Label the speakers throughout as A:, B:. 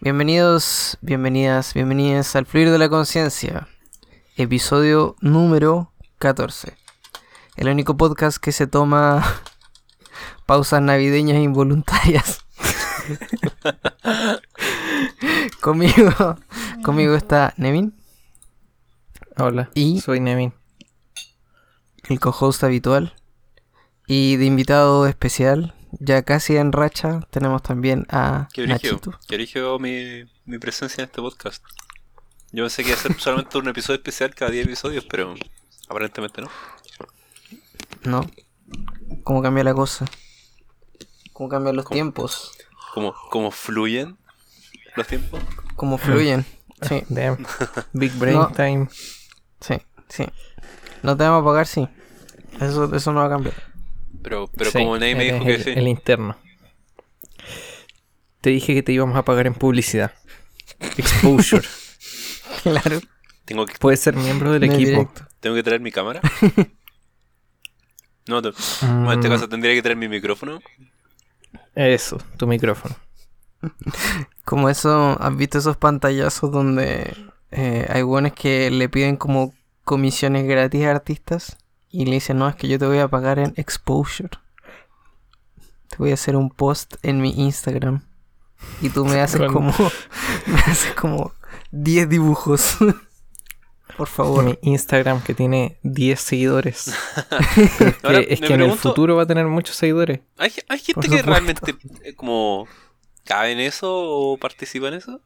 A: Bienvenidos, bienvenidas, bienvenidas al Fluir de la Conciencia, episodio número 14. El único podcast que se toma pausas navideñas involuntarias. conmigo, conmigo está Nevin.
B: Hola,
A: Y-
B: soy Nevin.
A: el co-host habitual. Y de invitado especial, ya casi en racha, tenemos también a
C: Qué brígido,
A: Nachito.
C: mi, mi presencia en este podcast. Yo pensé que iba a ser solamente un episodio especial cada 10 episodios, pero aparentemente no.
A: ¿No? ¿Cómo cambia la cosa? ¿Cómo cambian los tiempos?
C: ¿Cómo, cómo fluyen los tiempos?
A: ¿Cómo fluyen? Sí,
B: Damn. Big Brain
A: No.
B: Time.
A: sí, sí. No te vamos a pagar, sí. Eso, eso no va a cambiar.
C: Pero, pero
B: Sí,
C: como nadie me dijo que
B: el,
C: sí.
B: el interno. Te dije que te íbamos a pagar en publicidad. Exposure.
A: Claro.
C: Tengo que,
B: Puedes ser miembro del
A: No
B: equipo.
A: directo.
C: tengo que traer mi cámara. No, te- bueno, en este
B: Mm,
C: caso tendría que traer mi micrófono.
B: Eso, tu micrófono.
A: Como eso, ¿has visto esos pantallazos donde eh, hay buenos que le piden como comisiones gratis a artistas? Y le dicen, no, es que yo te voy a pagar en exposure. Te voy a hacer un post en mi Instagram. Y tú me haces como. Me haces como 10 dibujos. Por favor.
B: Mi Instagram que tiene 10 seguidores. Es que,
C: Ahora,
B: es en el futuro va a tener muchos seguidores.
C: ¿Hay, hay gente que realmente eh, como cabe en eso o participa en eso?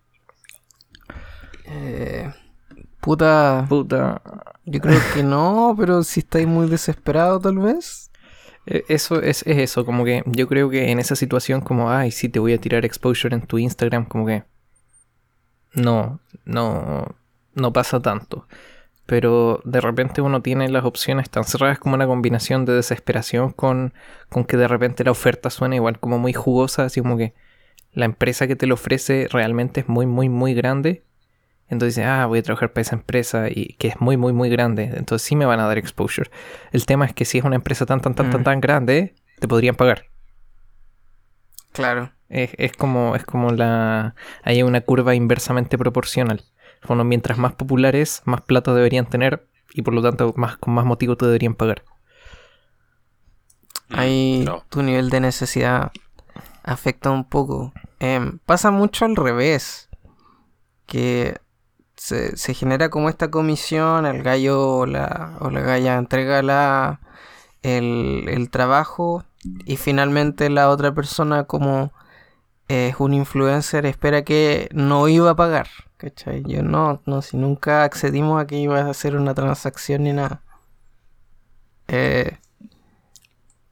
A: Eh, puta.
B: Puta.
A: Yo creo que no, pero si estáis muy desesperado, tal vez.
B: Eh, Eso es, es eso, como que yo creo que en esa situación como, ay, sí, te voy a tirar exposure en tu Instagram, como que no, no, no pasa tanto. Pero de repente uno tiene las opciones tan cerradas como una combinación de desesperación con, con que de repente la oferta suena igual como muy jugosa, así como que la empresa que te lo ofrece realmente es muy, muy, muy grande. Entonces dices, ah, voy a trabajar para esa empresa y que es muy, muy, muy grande. Entonces sí me van a dar exposure. El tema es que si es una empresa tan, tan, tan, tan,
A: Mm.
B: tan grande, te podrían pagar.
A: Claro.
B: Es, es como, es como la. Hay una curva inversamente proporcional. Bueno, mientras más popular es, más plata deberían tener y por lo tanto más, con más motivo te deberían pagar.
C: Mm,
A: Ahí
C: no.
A: tu nivel de necesidad afecta un poco. Em, pasa mucho al revés. Que se, genera como esta comisión, el gallo o la, o la galla entrega la, el, el trabajo y finalmente la otra persona como es un influencer espera que no iba a pagar. ¿Cachai? Yo no, no, si nunca accedimos a que iba a hacer una transacción ni nada. Eh,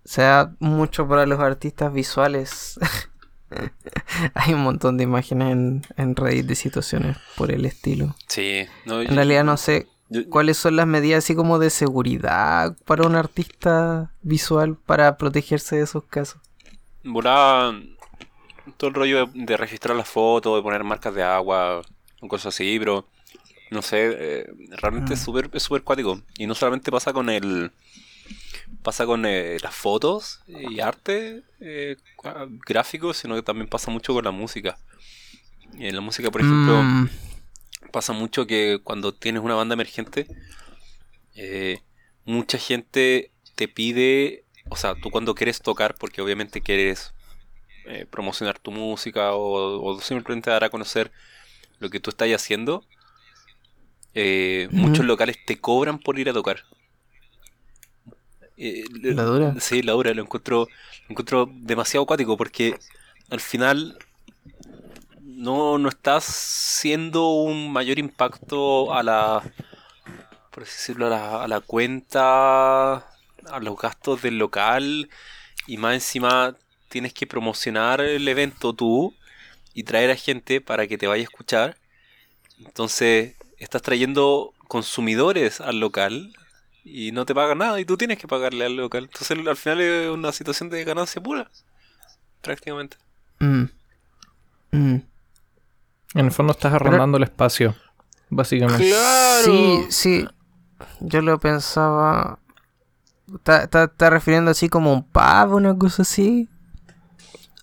A: se da mucho para los artistas visuales. Hay un montón de imágenes en, en Reddit de situaciones por el estilo.
C: Sí, no,
A: En realidad no sé
C: yo-
A: cuáles son las medidas así como de seguridad para un artista visual para protegerse de esos casos.
C: volaba todo el rollo de, de registrar las fotos, de poner marcas de agua, o cosas así, pero no sé, eh, realmente es súper es súper cuático. Y no solamente pasa con el pasa con eh, las fotos y arte eh, gráficos, sino que también pasa mucho con la música. Y en la música, por ejemplo,
A: Mm,
C: pasa mucho que cuando tienes una banda emergente, eh, mucha gente te pide, o sea, tú cuando quieres tocar, porque obviamente quieres eh, promocionar tu música o, o simplemente dar a conocer lo que tú estás haciendo, eh, muchos locales te cobran por ir a tocar. Eh,
A: La dura.
C: Sí, la dura, lo encuentro, lo encuentro demasiado acuático porque al final no, no estás siendo un mayor impacto a la, por así decirlo, a la, a la cuenta, a los gastos del local y más encima tienes que promocionar el evento tú y traer a gente para que te vaya a escuchar. Entonces estás trayendo consumidores al local y no te pagan nada y tú tienes que pagarle al local. Entonces al final es una situación de ganancia pura, prácticamente.
A: mm, mm.
B: En el fondo estás arrendando el espacio, básicamente.
C: Claro.
A: Sí, sí. Yo lo pensaba. ¿Está, está, está refiriendo así como un pub, una cosa así?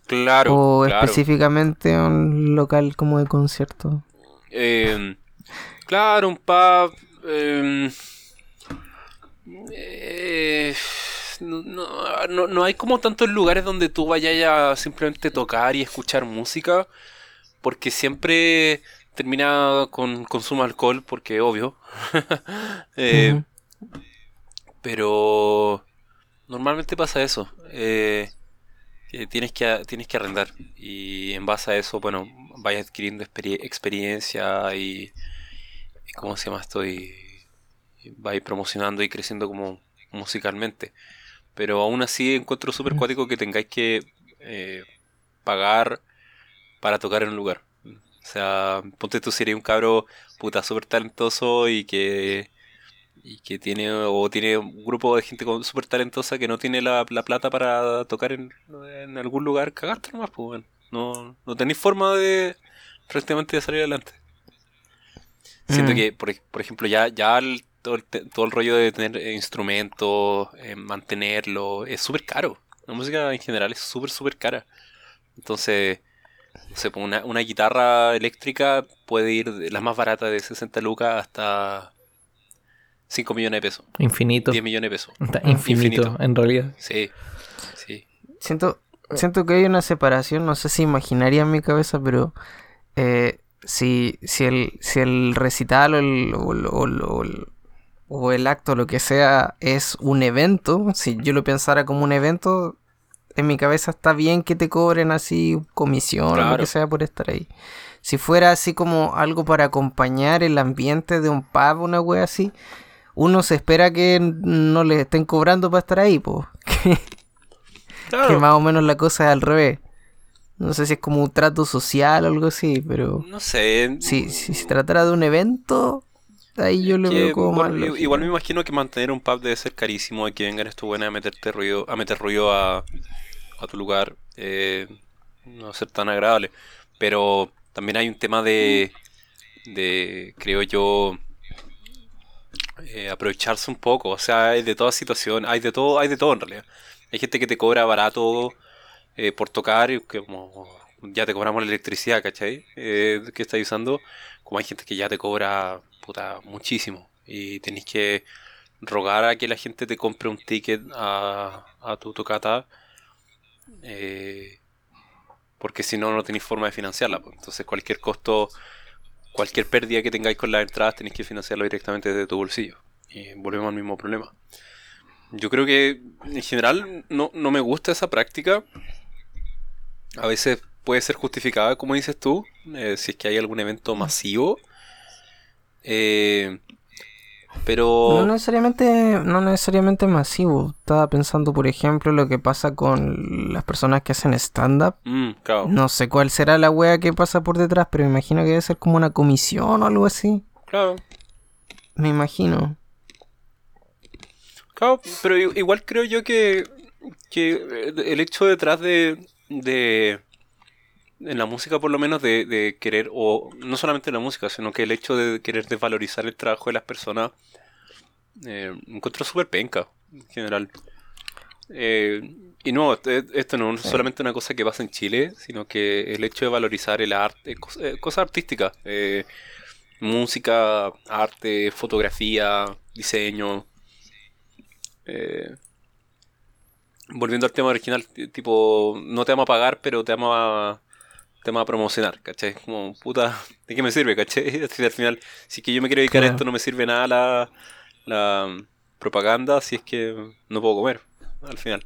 C: Claro.
A: O
C: claro.
A: específicamente un local como de concierto.
C: Eh, claro, un pub. eh, eh, no, no- no- hay como tantos lugares donde tú vayas a simplemente tocar y escuchar música. Porque siempre termina con consumo alcohol, porque obvio. Eh. Pero normalmente pasa eso. eh, que tienes que tienes que arrendar. Y en base a eso, bueno, vayas adquiriendo experi- experiencia y, y ¿cómo se llama esto? Y, y vais promocionando y creciendo como musicalmente. Pero aún así encuentro súper cuático que tengáis que eh, pagar para tocar en un lugar. O sea, ponte tú si eres un cabro puta súper talentoso y que y que tiene o tiene un grupo de gente súper talentosa que no tiene la, la plata para tocar en, en algún lugar, cagaste nomás, pues, weón. no, no tenéis forma de prácticamente de salir adelante. Siento
A: Mm.
C: que, por, por ejemplo, ya, ya el- todo, el, todo el rollo de tener eh, instrumentos, eh, mantenerlo, es súper caro. La música en general es súper, súper cara. Entonces, no sé, pues, una, una guitarra eléctrica puede ir de la más barata de 60 lucas hasta 5 millones de pesos,
B: Infinito.
C: 10 millones de pesos.
B: Está
A: Mm.
B: infinito,
C: Infinito.
B: en realidad.
C: Sí, sí.
A: Siento, siento que hay una separación, no sé si imaginaría en mi cabeza, pero eh, si, si, el, si el recital o el, o, el- o el- o el- acto, lo que sea, es un evento, si yo lo pensara como un evento, en mi cabeza está bien que te cobren así comisión o lo que sea por estar ahí. Si fuera así como algo para acompañar el ambiente de un pub, una wea así, uno se espera que no le estén cobrando para estar ahí, pues.
C: Claro.
A: Que más o menos la cosa es al revés. No sé si es como un trato social o algo así, pero
C: No sé.
A: si, si se tratara de un evento, ahí yo lo
C: que,
A: veo como
C: bueno, igual me imagino que mantener un pub debe ser carísimo y que vengan estos buenos a meterte ruido, a meter ruido a, a tu lugar. eh, no va a ser tan agradable. Pero también hay un tema de, de creo yo, eh, aprovecharse un poco. O sea, hay de toda situación, hay de todo, hay de todo en realidad. Hay gente que te cobra barato eh, por tocar, y que como ya te cobramos la electricidad, ¿cachai? Eh, que estás usando. Como hay gente que ya te cobra puta, muchísimo. Y tenés que rogar a que la gente te compre un ticket a, tu tocata. eh, porque si no, no tenéis forma de financiarla. Entonces, cualquier costo, cualquier pérdida que tengáis con las entradas, tenéis que financiarlo directamente desde tu bolsillo. Y volvemos al mismo problema. Yo creo que en general no, no me gusta esa práctica. A veces puede ser justificada, como dices tú, eh, si es que hay algún evento masivo. Eh, pero...
A: No necesariamente, no necesariamente masivo. Estaba pensando, por ejemplo, lo que pasa con las personas que hacen stand-up.
C: Mm, claro,
A: No sé cuál será la wea que pasa por detrás, pero me imagino que debe ser como una comisión o algo así.
C: claro,
A: Me imagino.
C: claro, pero igual creo yo que, que el hecho detrás de, de en la música por lo menos de, de querer, o no solamente en la música, sino que el hecho de querer desvalorizar el trabajo de las personas, eh, encuentro súper penca, en general. Eh, y no, este- esto no es solamente una cosa que pasa en Chile, sino que el hecho de valorizar el arte, cos- eh, cosas artísticas, eh, música, arte, fotografía, diseño. eh, volviendo al tema original, tipo, no te vamos a pagar, pero te vamos a, te vamos a promocionar, ¿cachai? Como, puta, ¿de qué me sirve, cachai? Al final, si es que yo me quiero dedicar a esto, no me sirve nada la, la mm, propaganda si es que no puedo comer, al final.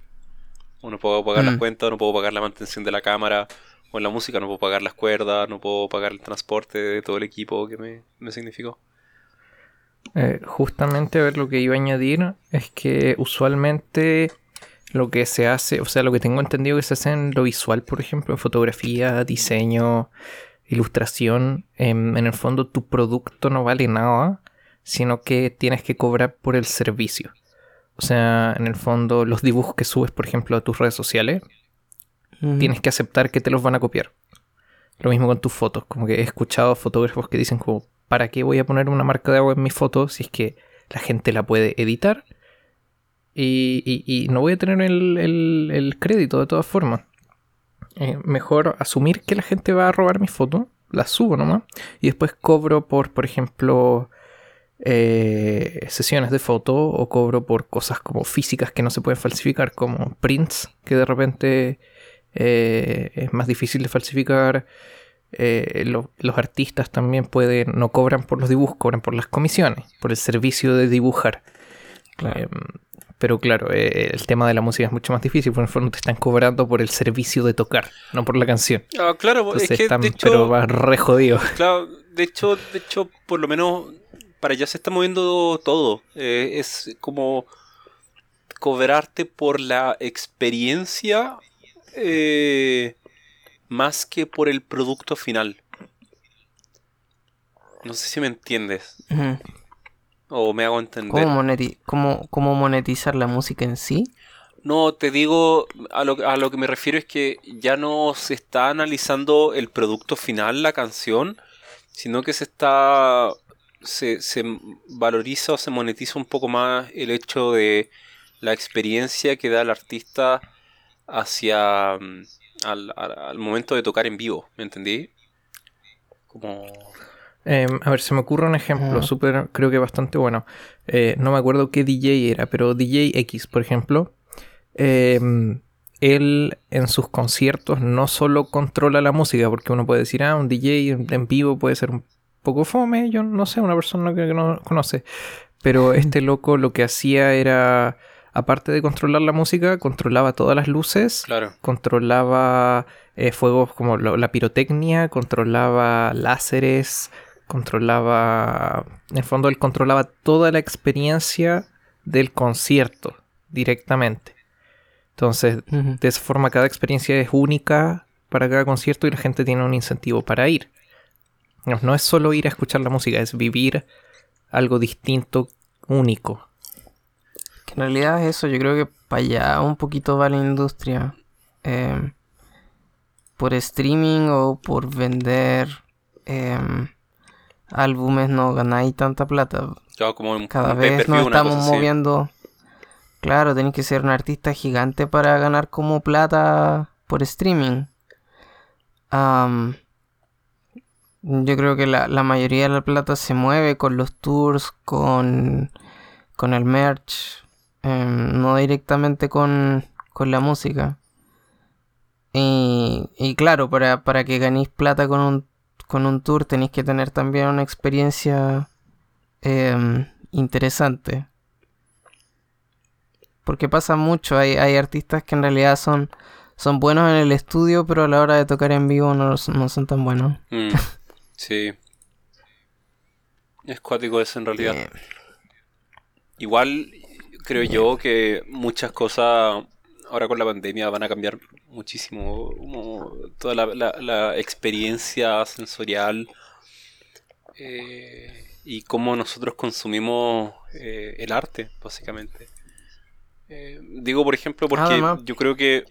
C: O no puedo pagar las
A: Mm.
C: cuentas, no puedo pagar la mantención de la cámara, o en la música no puedo pagar las cuerdas, no puedo pagar el transporte de todo el equipo que me, me significó.
B: Eh, justamente a ver lo que iba a añadir es que usualmente lo que se hace, o sea, lo que tengo entendido que se hace en lo visual, por ejemplo, en fotografía, diseño, ilustración, em, en el fondo tu producto no vale nada, sino que tienes que cobrar por el servicio. O sea, en el fondo los dibujos que subes, por ejemplo, a tus redes sociales, tienes que aceptar que te los van a copiar. Lo mismo con tus fotos, como que he escuchado fotógrafos que dicen como, ¿para qué voy a poner una marca de agua en mi foto si es que la gente la puede editar? Y, y- y no voy a tener el, el- el crédito de todas formas. eh, mejor asumir que la gente va a robar mis fotos, las subo nomás, y después cobro por, por ejemplo, eh, sesiones de foto o cobro por cosas como físicas que no se pueden falsificar, como prints, que de repente eh, es más difícil de falsificar. los artistas también pueden, no cobran por los dibujos, cobran por las comisiones, por el servicio de dibujar. Em, pero claro, eh, el tema de la música es mucho más difícil, porque en el fondo te están cobrando por el servicio de tocar, no por la canción.
C: Ah, claro, es que
B: están, pero va re jodido.
C: Claro, de hecho, de hecho, por lo menos para allá se está moviendo todo. Eh, es como cobrarte por la experiencia eh, más que por el producto final. No sé si me entiendes. O me hago entender.
A: ¿Cómo, monetizar la música en sí?
C: No, te digo, a lo, a lo que me refiero es que ya no se está analizando el producto final, la canción, sino que se está. Se, se valoriza o se monetiza un poco más el hecho de la experiencia que da el artista hacia. Mm, al, al momento de tocar en vivo, ¿me entendí? Como.
B: Em, a ver, se me ocurre un ejemplo súper, creo que bastante bueno. Eh, no me acuerdo qué DJ era, pero DJ X, por ejemplo. Em, él en sus conciertos no solo controla la música, porque uno puede decir, ah, un DJ en vivo puede ser un poco fome, yo no sé, una persona que no conoce. Pero este loco lo que hacía era, aparte de controlar la música, controlaba todas las luces,
C: claro.
B: controlaba eh, fuegos como la pirotecnia, controlaba láseres, controlaba, en el fondo él controlaba toda la experiencia del concierto directamente. Entonces, de esa forma cada experiencia es única para cada concierto y la gente tiene un incentivo para ir. No es solo ir a escuchar la música, es vivir algo distinto, único.
A: Que en realidad es eso, yo creo que para allá un poquito va la industria. Em, por streaming o por vender em, álbumes no ganáis tanta plata. Cada vez nos estamos moviendo. Claro, tenéis que ser un artista gigante para ganar como plata por streaming. yo creo que la, mayoría de la plata se mueve con los tours, con, con el merch, em, no directamente con, con la música. Y, y claro, para, para que ganéis plata con un con un tour tenéis que tener también una experiencia em, interesante. Porque pasa mucho, hay, artistas que en realidad son, son buenos en el estudio, pero a la hora de tocar en vivo no, son tan buenos.
C: Mm, sí. Es cuático eso en realidad. Igual creo yo que muchas cosas ahora con la pandemia van a cambiar muchísimo toda la, experiencia sensorial eh, y cómo nosotros consumimos eh, el arte, básicamente. Eh, digo, por ejemplo, porque yo creo que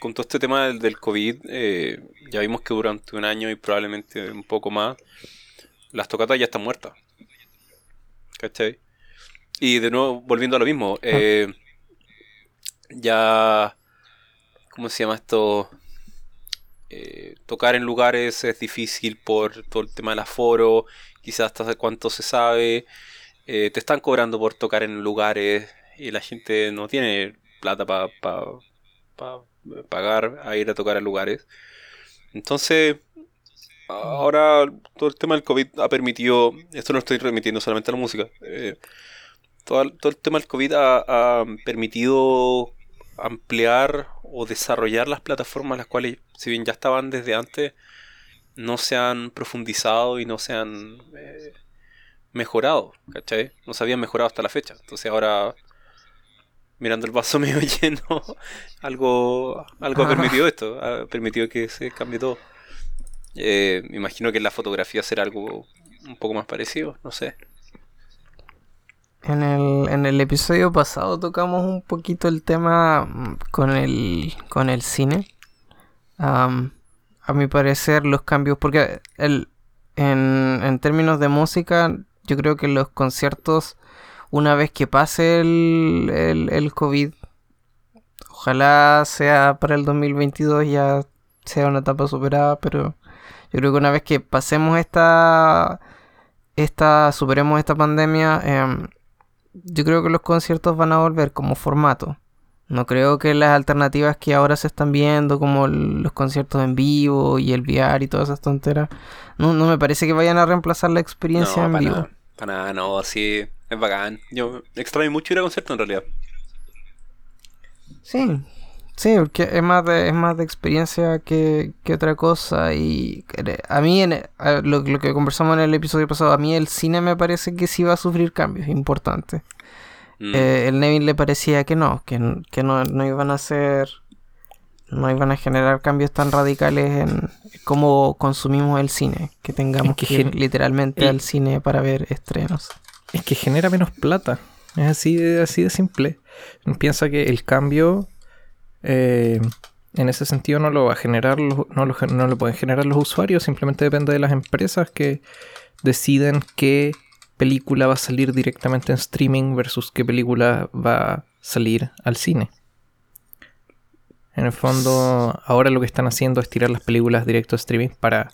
C: con todo este tema del, del COVID, ya vimos que durante un año y probablemente un poco más, las tocatas ya están muertas. ¿Cachai? Y de nuevo, volviendo a lo mismo, ah ya, ¿cómo se llama esto? Eh, tocar en lugares es difícil por todo el tema del aforo, quizás hasta cuánto se sabe. Eh, te están cobrando por tocar en lugares y la gente no tiene plata para pagar a ir a tocar en lugares. Entonces, ahora todo el tema del COVID ha permitido, esto no estoy remitiendo solamente a la música, eh, todo, el tema del COVID ha permitido ampliar o desarrollar las plataformas las cuales, si bien ya estaban desde antes, no se han profundizado y no se han eh, mejorado, ¿cachai? No se habían mejorado hasta la fecha. Entonces ahora, mirando el vaso medio lleno, algo, algo ha permitido esto, ha permitido que se cambie todo. Eh, me imagino que la fotografía será algo un poco más parecido, no sé.
A: En el, en el episodio pasado tocamos un poquito el tema mm, con el, con el cine. a mi parecer los cambios, porque el, en, en términos de música, yo creo que los conciertos, una vez que pase el, el, el COVID, ojalá sea para el 2022 ya sea una etapa superada, pero yo creo que una vez que pasemos esta, esta superemos esta pandemia, em, yo creo que los conciertos van a volver como formato. No creo que las alternativas que ahora se están viendo, como los conciertos en vivo y el VR y todas esas tonteras, no, no me parece que vayan a reemplazar la experiencia
C: No,
A: en
C: para
A: vivo.
C: nada, para nada, no, así es bacán. Yo extraño mucho ir a conciertos en realidad.
A: Sí, sí, porque es más de, es más de experiencia que, que otra cosa. Y cre- a mí, en, a lo, lo que conversamos en el episodio pasado, a mí el cine me parece que sí va a sufrir cambios importantes.
C: Mm.
A: Eh, el Nevin le parecía que no, que, que no, no iban a ser, no iban a generar cambios tan radicales en cómo consumimos el cine, que tengamos
B: Es que
A: que ir literalmente al cine para ver estrenos.
B: Es que genera menos plata. Es así de, así de simple. Piensa que el cambio eh, en ese sentido no lo va a generar, los- no lo, no lo pueden generar los usuarios, simplemente depende de las empresas que deciden qué película va a salir directamente en streaming versus qué película va a salir al cine. En el fondo, ahora lo que están haciendo es tirar las películas directo a streaming para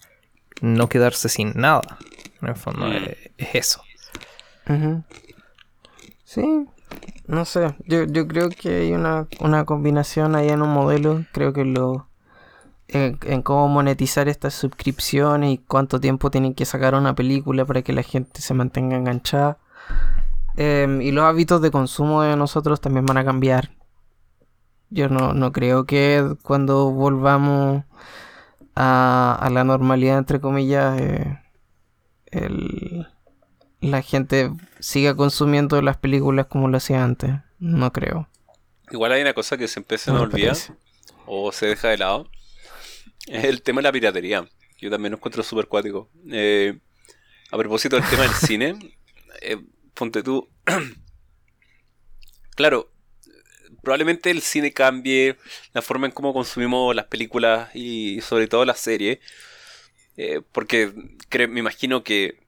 B: no quedarse sin nada. En el fondo,
C: Mm.
B: eh, es eso.
A: Sí, no sé. Yo, yo creo que hay una, una combinación ahí en un modelo. Creo que lo. En, en cómo monetizar estas suscripciones y cuánto tiempo tienen que sacar una película para que la gente se mantenga enganchada. Em, y los hábitos de consumo de nosotros también van a cambiar. Yo no, no creo que cuando volvamos a, la normalidad, entre comillas, eh, el, la gente siga consumiendo las películas como lo hacía antes. No creo.
C: Igual hay una cosa que se empieza a
A: No
C: olvidar
A: parece.
C: o se deja de lado. Es el tema de la piratería. Yo también lo encuentro súper cuático. Eh, a propósito del tema del cine, eh, ponte tú. claro, probablemente el cine cambie la forma en cómo consumimos las películas y sobre todo las series. Eh, porque me imagino que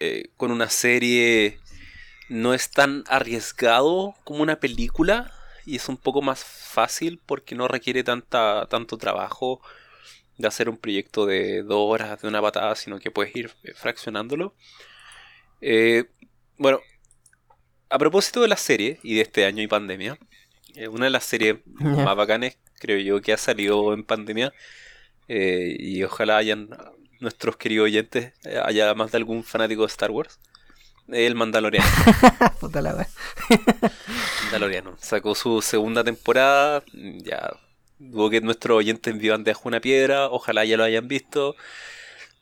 C: eh, con una serie no es tan arriesgado como una película y es un poco más fácil porque no requiere tanta, tanto trabajo de hacer un proyecto de dos horas de una patada, sino que puedes ir eh, fraccionándolo. Eh, bueno, a propósito de la serie y de este año y pandemia, eh, una de las series más bacanes, creo yo, que ha salido en pandemia, eh, y ojalá hayan nuestros queridos oyentes, eh, haya más de algún fanático de Star Wars, el Mandaloriano.
A: Puta la.
C: Mandaloriano. Sacó su segunda temporada. Ya. Dudo que nuestros oyentes vivan de una piedra. Ojalá ya lo hayan visto.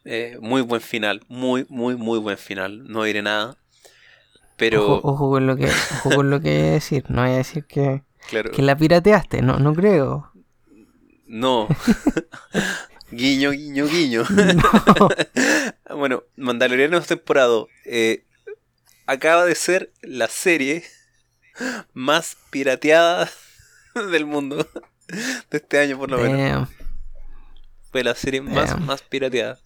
C: Eh, muy buen final. Muy, muy, muy buen final. No diré nada. Pero,
A: Ojo, ojo con lo que, ojo con lo que voy a decir. No voy a decir que,
C: claro.
A: que la pirateaste. No, no creo.
C: No. guiño, guiño, guiño. bueno, Mandaloriano temporada. Eh, acaba de ser la serie más pirateada del mundo. De este año, por lo menos. Fue la serie más, más pirateada.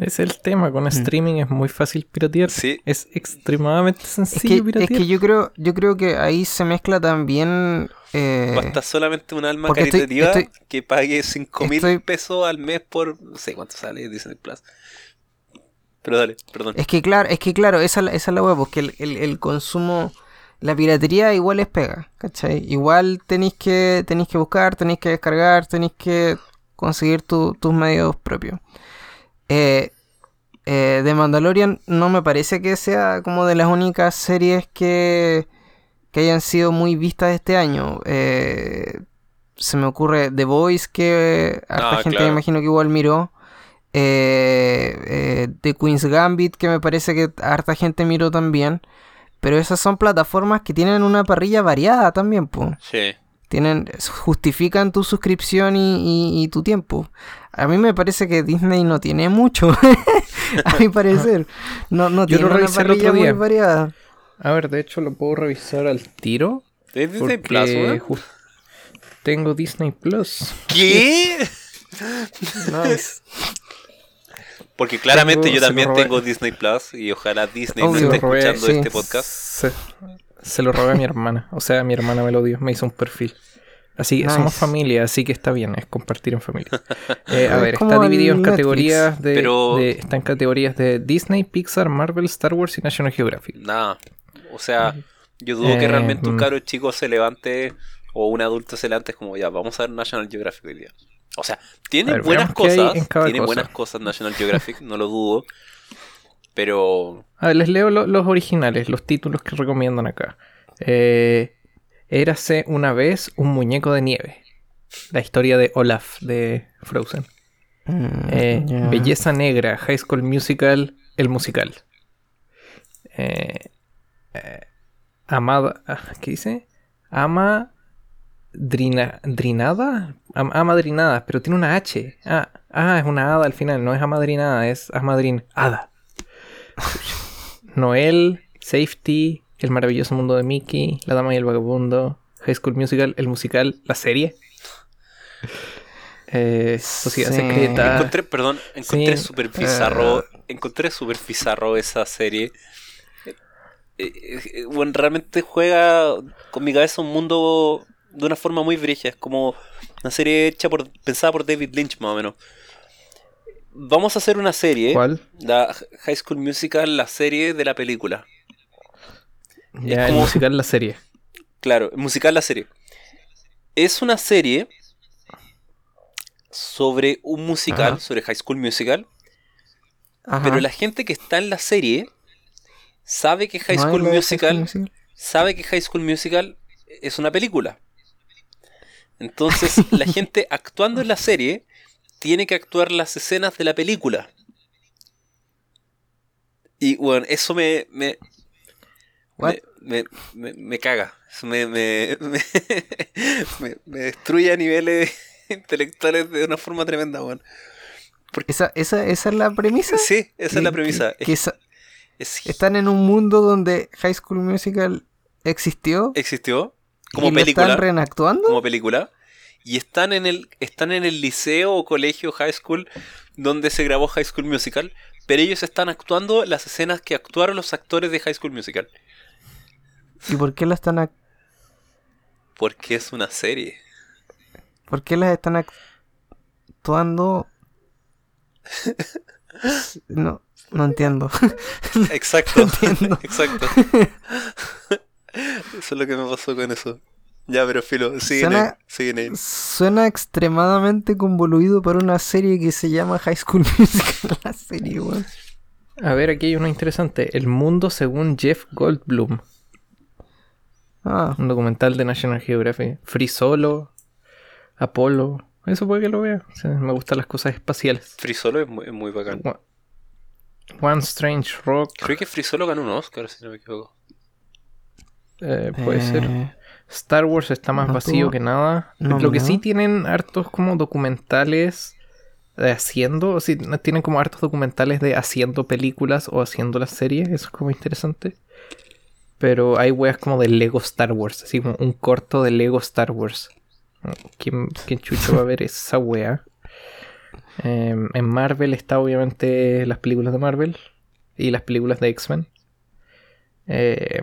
B: Es el tema, con streaming es muy fácil piratear.
C: Sí.
B: Es extremadamente
A: Es
B: sencillo
A: que, es
B: piratear.
A: que yo creo, yo creo que ahí se mezcla también. eh,
C: Basta solamente un alma
A: estoy-
C: caritativa
A: estoy-
C: que pague 5 mil
A: estoy-
C: pesos al mes por. No sé cuánto sale Disney Plus. Pero dale, perdón.
A: Es que claro, es que claro, esa, es la- esa es la web, porque el, el- el consumo, la piratería igual es pega, ¿cachai? Igual tenéis que, tenéis que buscar, tenéis que descargar, tenéis que conseguir tu- tus medios propios. Eh, eh, The Mandalorian no me parece que sea como de las únicas series que, que hayan sido muy vistas este año. Eh, se me ocurre The Voice, que harta
C: Ah,
A: gente
C: claro.
A: me imagino que igual miró. Eh, eh, The Queen's Gambit, que me parece que harta gente miró también. Pero esas son plataformas que tienen una parrilla variada también, pues.
C: Sí.
A: Tienen, justifican tu suscripción y, y- y tu tiempo. A mí me parece que Disney no tiene mucho, a mi parecer. No, no
B: Yo
A: tiene
B: lo
A: una parrilla muy variada.
B: A ver, de hecho lo puedo revisar al tiro.
C: ¿Es Disney
B: Porque
C: Plus,
B: tengo Disney Plus.
C: ¿Qué?
A: Nice.
C: Porque claramente
B: Tengo-
C: yo también tengo Disney Plus y ojalá Disney no esté
B: robé,
C: escuchando
A: sí.
C: este podcast.
B: Se, se lo robé a mi hermana. O sea, mi hermana me lo dio. Me hizo un perfil. Así que
A: Nice.
B: somos familia, así que está bien, es compartir en familia. Eh, a ver, está dividido en
A: Netflix,
B: categorías de,
C: pero-
B: de- Está en categorías de Disney, Pixar, Marvel, Star Wars y National Geographic.
C: Nada. O sea, yo dudo que
B: Eh,
C: realmente un
B: mm.
C: caro chico se levante o un adulto se levante es como ya, vamos a ver National Geographic hoy día. O sea, tiene
B: ver,
C: buenas cosas, tiene
B: cosa.
C: buenas cosas National Geographic, no lo dudo. Pero
B: A ver, les leo lo- los originales, los títulos que recomiendan acá. Eh, Érase una vez un muñeco de nieve. La historia de Olaf de Frozen.
A: Mm,
B: Eh. Belleza Negra, High School Musical, el musical. Eh, eh, Amada, ah, ¿qué dice? Ama Drina, Drinada, Am- Amadrinada, pero tiene una H. Ah, ah, es una hada al final, no es amadrinada, es amadrinada. Noel, Safety, El maravilloso mundo de Mickey, La dama y el vagabundo, High School Musical, el musical, la serie. Eh, Sociedad
A: Sí.
B: secreta.
C: encontré, perdón, encontré
B: sí,
C: súper bizarro,
A: eh.
C: encontré súper bizarro esa serie. Eh, eh, eh, bueno, realmente juega con mi cabeza un mundo de una forma muy brígida. Es como una serie hecha por, pensada por David Lynch, más o menos. Vamos a hacer una serie,
B: ¿Cuál?
C: la High School Musical, la serie de la película.
B: Ya, el
C: como-
B: musical, la serie.
C: Claro, musical la serie. Es una serie sobre un musical,
A: Ajá.
C: sobre High School Musical,
A: Ajá.
C: pero la gente que está en la serie sabe que High
A: ¿No hay
C: School
A: la de High
C: Musical,
A: School Musical?
C: sabe que High School Musical es una película. Entonces, la gente actuando en la serie tiene que actuar las escenas de la película. Y bueno, eso me, me, me, me, me- me caga. Me, me, me, me- me destruye a niveles intelectuales de una forma tremenda, weón.
A: ¿Esa, esa, ¿Esa es la premisa?
C: Sí, esa es la
A: Que-
C: premisa.
A: que- que
C: Es-
A: esa-
C: es-
A: están en un mundo donde High School Musical existió
C: existió como
A: y lo
C: película.
A: están reenactuando.
C: como película y están en el están en el liceo o colegio high school donde se grabó High School Musical, pero ellos están actuando las escenas que actuaron los actores de High School Musical,
A: ¿Y por qué la están ac-
C: porque es una serie.
A: por qué las están actuando? No, no entiendo.
C: Exacto.
A: Entiendo.
C: Exacto. Eso es lo que me pasó con eso. Ya, pero filo, siguen
A: Suena-
C: ahí.
A: Suena extremadamente convoluido para una serie que se llama High School Musical. La serie, weón.
B: A ver, aquí hay uno interesante. El mundo según Jeff Goldblum.
A: Ah,
B: Un documental de National Geographic. Free Solo. Apolo. Eso puede que lo vea. O sea, me gustan las cosas espaciales.
C: Free Solo es muy, es muy bacán.
B: One- One Strange Rock.
C: Creo que Free Solo ganó un Oscar, si no me equivoco.
B: eh, puede
A: eh,
B: ser. Star Wars está más
A: no
B: vacío
A: tuvo-
B: que nada.
A: no,
B: Lo que sí tienen hartos como documentales de haciendo. Sí, tienen como hartos documentales de haciendo películas o haciendo las series. Eso es como interesante. Pero hay weas como de Lego Star Wars. Así como un corto de Lego Star Wars. ¿Quién, quién chucho va a ver esa wea? Em, en Marvel está obviamente las películas de Marvel y las películas de X-Men. Eh,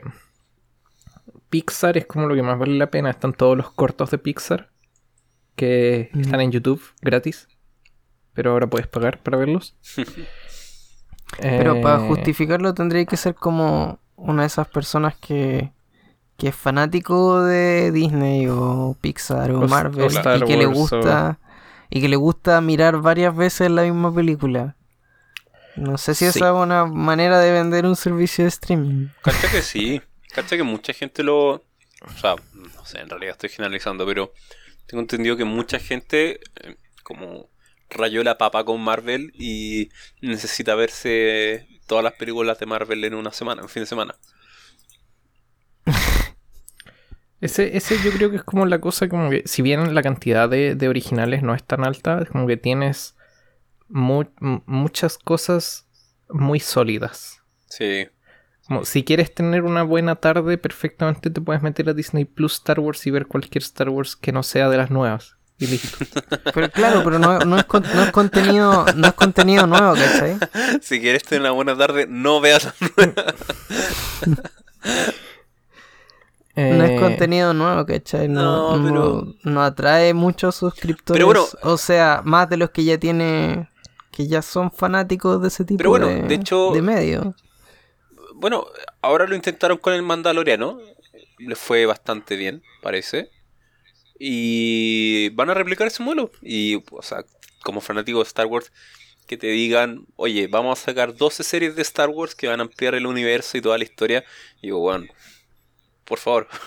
B: Pixar es como lo que más vale la pena. Están todos los cortos de Pixar que
A: Mm.
B: están en YouTube gratis. Pero ahora puedes pagar para verlos.
A: pero para
B: Eh,
A: justificarlo tendría que ser como una de esas personas que, que es fanático de Disney o Pixar o,
B: O-
A: Marvel
B: o Star
A: y que le
B: o-
A: gusta y que le gusta mirar varias veces la misma película. No sé si
B: Sí.
A: esa es una manera de vender un servicio de streaming.
C: Cacha que sí. Cacha que mucha gente lo. O sea, no sé, en realidad estoy generalizando, pero tengo entendido que mucha gente, eh, como rayó la papa con Marvel y necesita verse todas las películas de Marvel en una semana, un fin de semana.
B: Ese, ese yo creo que es como la cosa como que, si bien la cantidad de, de originales no es tan alta, es como que tienes mu- muchas cosas muy sólidas.
C: Sí.
B: Como si quieres tener una buena tarde, perfectamente te puedes meter a Disney Plus Star Wars y ver cualquier Star Wars que no sea de las nuevas. Y listo.
A: Pero claro, pero no, no es, con- no es contenido no es contenido nuevo, ¿cachai?
C: Si quieres tener una buena tarde, no veas la nueva.
A: No es
B: Eh,
A: contenido nuevo, ¿cachai? No,
C: No,
A: no,
C: pero-
A: no atrae muchos suscriptores.
C: Pero bueno-
A: o sea, más de los que ya tiene. que ya son fanáticos de ese tipo
C: Pero bueno,
A: de,
C: de hecho-
A: de medio.
C: Bueno, ahora lo intentaron con el Mandaloriano. Les fue bastante bien, parece. Y van a replicar ese modelo. Y, o sea, como fanático de Star Wars, que te digan, oye, vamos a sacar 12 series de Star Wars que van a ampliar el universo y toda la historia. Y digo, bueno, por favor.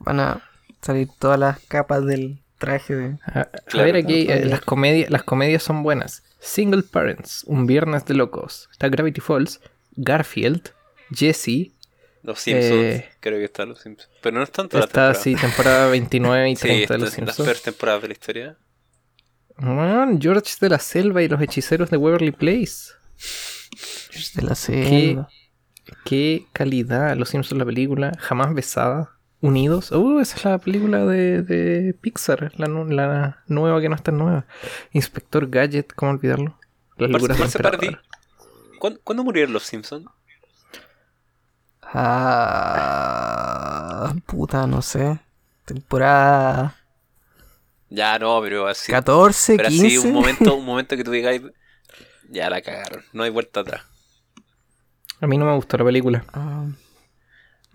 A: Van a salir todas las capas del traje de.
B: A, a
C: Claro.
B: ver, aquí eh, las, comedias, las comedias son buenas. Single Parents, Un Viernes de Locos. Está Gravity Falls, Garfield, Jesse.
C: Los Simpsons,
B: Eh,
C: creo que está Los Simpsons. Pero no es tanto la
B: Está
C: temporada.
B: así, temporada 29 y
C: Sí,
B: 30
C: esta
B: de Los
C: es las
B: Simpsons.
C: peores temporadas de la historia.
B: George de la Selva y los hechiceros de Waverly Place.
A: de la selva.
B: Qué calidad. Los Simpsons, la película. Jamás besada. Unidos. Uh, esa es la película de, de Pixar. La, nu- la nueva que no es tan nueva. Inspector Gadget, ¿cómo olvidarlo? Las locuras del
C: Marce Pardi,
B: emperador.
C: ¿Cuándo, cuándo murieron los Simpsons?
A: Ah, puta, no sé. Temporada
C: Ya, no, pero así.
A: 14,
C: pero
A: 15.
C: así un momento, un momento que tú digas, ya la cagaron, no hay vuelta atrás.
B: A mí no me gustó la película.
A: Ah,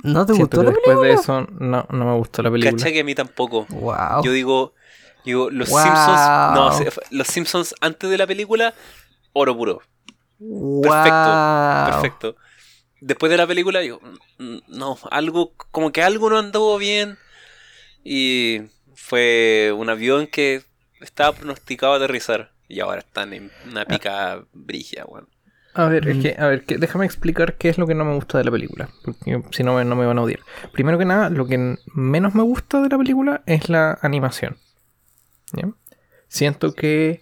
A: ¿No te
B: Siento
A: gustó la
B: después
A: película?
B: de eso no, no me gustó la película.
C: ¿Cachai que a mí tampoco?
A: Wow.
C: Yo digo, digo, los
A: Wow.
C: Simpsons, no, los Simpsons antes de la película, oro puro, perfecto,
A: Wow.
C: perfecto. Después de la película, digo, mm, no, algo, como que algo no anduvo bien. Y fue un avión que estaba pronosticado a aterrizar. Y ahora están en una pica brigia, weón.
B: A ver, es
A: Mm.
B: que, a ver, que, déjame explicar qué es lo que no me gusta de la película. Porque si no, no me van a odiar. Primero que nada, lo que menos me gusta de la película es la animación. ¿Ya? Siento que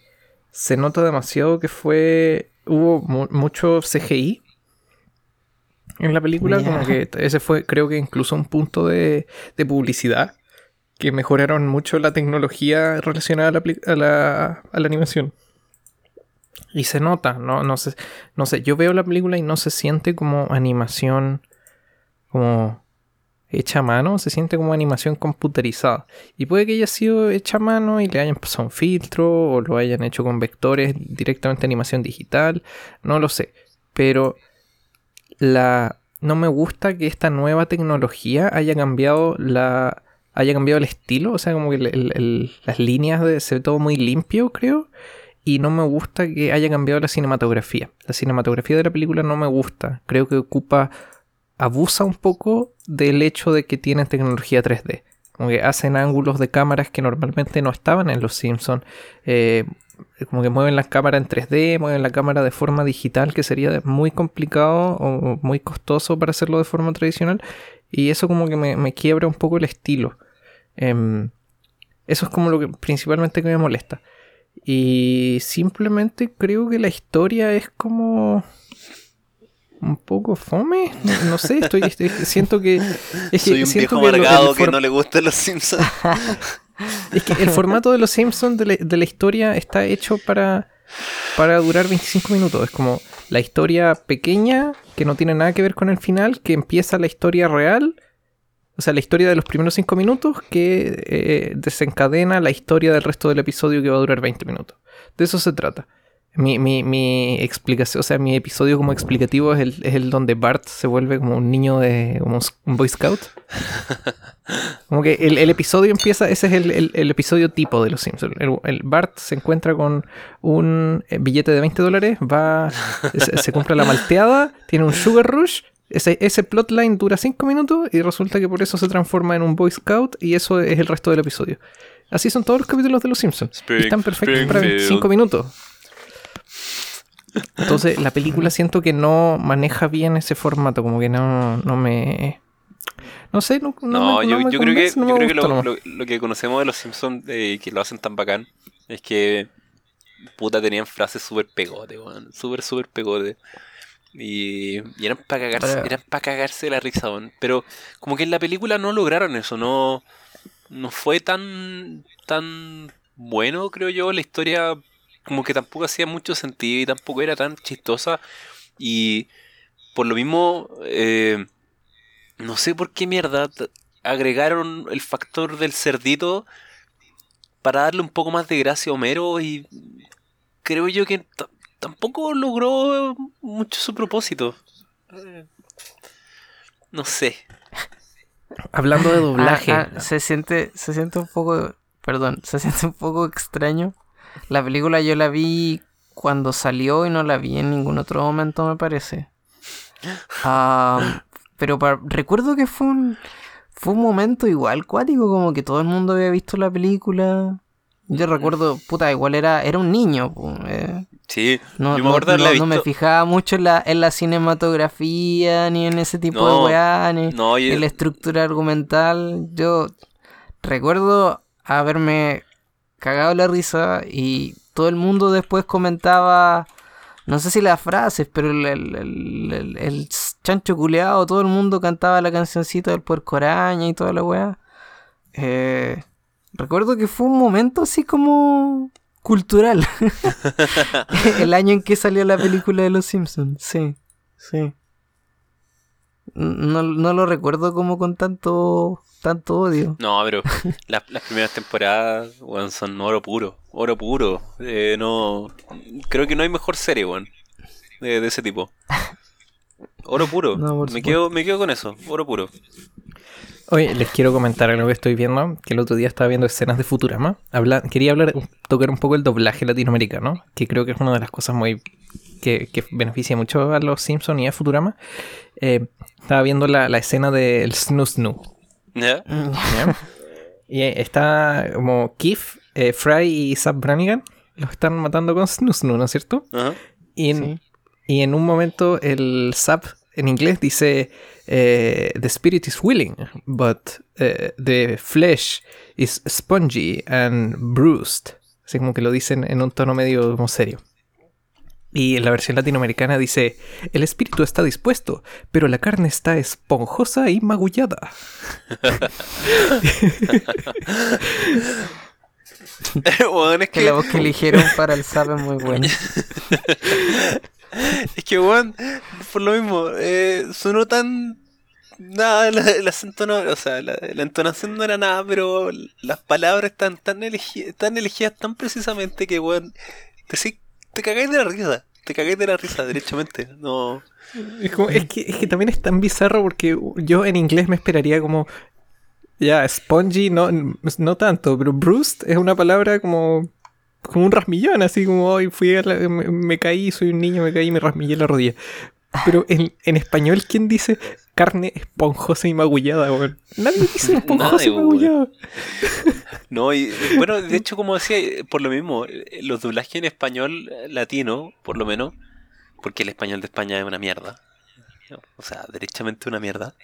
B: se nota demasiado que fue. Hubo mu- mucho CGI en la película. Como que ese fue, creo que incluso un punto de, de publicidad. Que mejoraron mucho la tecnología relacionada a la, peli- a la, a la animación. Y se nota, no, no sé, no sé, yo veo la película y no se siente como animación como hecha a mano, se siente como animación computerizada. Y puede que haya sido hecha a mano y le hayan pasado un filtro o lo hayan hecho con vectores directamente animación digital, no lo sé. Pero la no me gusta que esta nueva tecnología haya cambiado la haya cambiado el estilo, o sea, como que las líneas de se ve todo muy limpio, creo y no me gusta que haya cambiado la cinematografía. La cinematografía de la película no me gusta. Creo que ocupa, abusa un poco del hecho de que tienen tecnología 3D. Como que hacen ángulos de cámaras que normalmente no estaban en los Simpsons. Eh, como que mueven la cámara en 3D, mueven la cámara de forma digital, que sería muy complicado o muy costoso para hacerlo de forma tradicional. Y eso como que me, me quiebra un poco el estilo. Em, eso es como lo que principalmente que me molesta. Y simplemente creo que la historia es como un poco fome. No, sé, estoy, estoy- siento que es que
C: Soy un
B: siento
C: viejo amargado que no le gustan los Simpsons.
B: es que el formato de los Simpsons de, la- de la historia está hecho para, para durar 25 minutos. Es como la historia pequeña que no tiene nada que ver con el final, que empieza la historia real. O sea, la historia de los primeros 5 minutos que eh, desencadena la historia del resto del episodio que va a durar 20 minutos. De eso se trata. Mi, mi, mi explicación, o sea, mi episodio como explicativo es el, es el donde Bart se vuelve como un niño de. como un Boy Scout. Como que el, el episodio empieza, ese es el, el- el episodio tipo de Los Simpsons. El, Bart se encuentra con un eh, billete de 20 dólares, va, se, se compra la malteada, tiene un sugar rush. Ese, ese plotline dura 5 minutos y resulta que por eso se transforma en un Boy Scout y eso es el resto del episodio. Así son todos los capítulos de Los Simpsons. Y están perfectos para
C: Springfield.
B: 25 minutos. Entonces, la película siento que no maneja bien ese formato, como que no, no me. No sé, no, no
C: No,
B: me-
C: yo,
B: no me
C: yo creo que, yo creo que lo,
B: nomás.
C: lo- lo que conocemos de los Simpsons y que lo hacen tan bacán es que puta tenían frases súper pegote, weón. Súper, súper pegote. Y, y eran para cagarse,
A: Pero-
C: eran para cagarse de la risa. Pero como que en la película no lograron eso, no, no fue tan, tan bueno, creo yo. La historia como que tampoco hacía mucho sentido y tampoco era tan chistosa. Y por lo mismo, eh, no sé por qué mierda agregaron el factor del cerdito para darle un poco más de gracia a Homero y creo yo que tampoco logró mucho su propósito. Eh, No sé.
B: Hablando de doblaje.
A: Ah, ah, se siente, se siente un poco, perdón, se siente un poco extraño. La película yo la vi cuando salió y no la vi en ningún otro momento, me parece. Ah, pero recuerdo que fue un, fue un momento igual cuático, como que todo el mundo había visto la película. Yo recuerdo, puta, igual era, era un niño. eh.
C: Sí,
A: No,
C: yo me
A: no-
C: acuerdo
A: no- no me fijaba mucho en la, en la cinematografía, ni en ese tipo de weá, ni
C: yo-
A: en la estructura argumental. Yo recuerdo haberme cagado la risa y todo el mundo después comentaba, no sé si las frases, pero el, el, el- el- el chancho culeado, todo el mundo cantaba la cancioncita del puerco araña y toda la weá. Eh, recuerdo que fue un momento así como cultural. el año en que salió la película de Los Simpsons, sí, sí. No, no lo recuerdo como con tanto tanto odio.
C: No, pero las, las primeras temporadas, weón, son oro puro. Oro puro. Eh, no. Creo que no hay mejor serie, weón. De, de ese tipo. Oro puro.
A: No,
C: me, quedo, me quedo con eso. Oro puro.
B: Oye, les quiero comentar algo que estoy viendo, que el otro día estaba viendo escenas de Futurama. Habla, quería hablar, tocar un poco el doblaje latinoamericano, que creo que es una de las cosas muy que, que beneficia mucho a los Simpsons y a Futurama. Eh, estaba viendo la, la escena del Snoo Snoo.
C: ¿Ya?
B: ¿ya? y está como Keith, eh, Fry y Zap Brannigan los están matando con Snoo Snoo, ¿no es cierto?
C: Ajá.
B: Y en,
A: Sí.
B: y en un momento el Zap en inglés dice eh, The spirit is willing, but eh, the flesh is spongy and bruised. Así como que lo dicen en un tono medio como serio. Y en la versión latinoamericana dice, el espíritu está dispuesto, pero la carne está esponjosa y magullada.
C: Weón, es
A: Que
C: que,
A: la voz que eligieron para el SAP es muy buena.
C: es que, weón, por lo mismo, eh, sonó tan. Nada, el acento no, o sea, la, entonación no era nada, pero las palabras están tan, elegi- tan elegidas tan precisamente que, weón, te, te cagáis de la risa. Te cagáis de la risa, derechamente. No.
B: Es, que, es que también es tan bizarro porque yo en inglés me esperaría como. Ya, spongy no, no tanto, pero bruised es una palabra como. Como un rasmillón, así como hoy fui a la- me, me caí, soy un niño, me caí y me rasmillé la rodilla. Pero en, en español, ¿quién dice carne esponjosa y magullada, weón? Nadie dice esponjosa
C: Nadie,
B: y magullada.
C: No, y bueno, de hecho, como decía, por lo mismo, los doblajes en español latino, por lo menos, porque el español de España es una mierda. O sea, derechamente una mierda.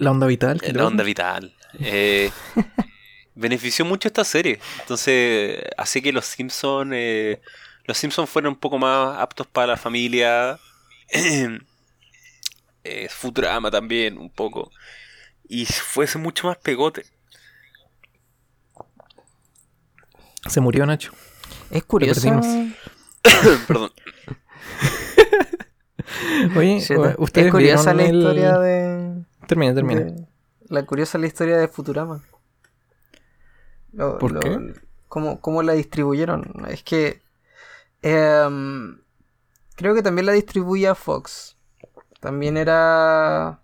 B: La onda vital.
C: la onda vital. Eh, benefició mucho esta serie. Entonces, hace que los Simpsons. los Simpsons fueron un poco más aptos para la familia. Eh, Futurama también, un poco. Y fuese mucho más pegote.
B: Se murió Nacho.
A: Es curioso.
C: Perdón.
B: Oye, ustedes
A: es curiosa la
B: el-
A: historia de,
B: Termina, termina.
A: de- La curiosa la historia de Futurama. Lo-
B: ¿Por
A: lo-
B: qué?
A: Cómo, cómo la distribuyeron? Es que. em, creo que también la distribuía Fox. También era.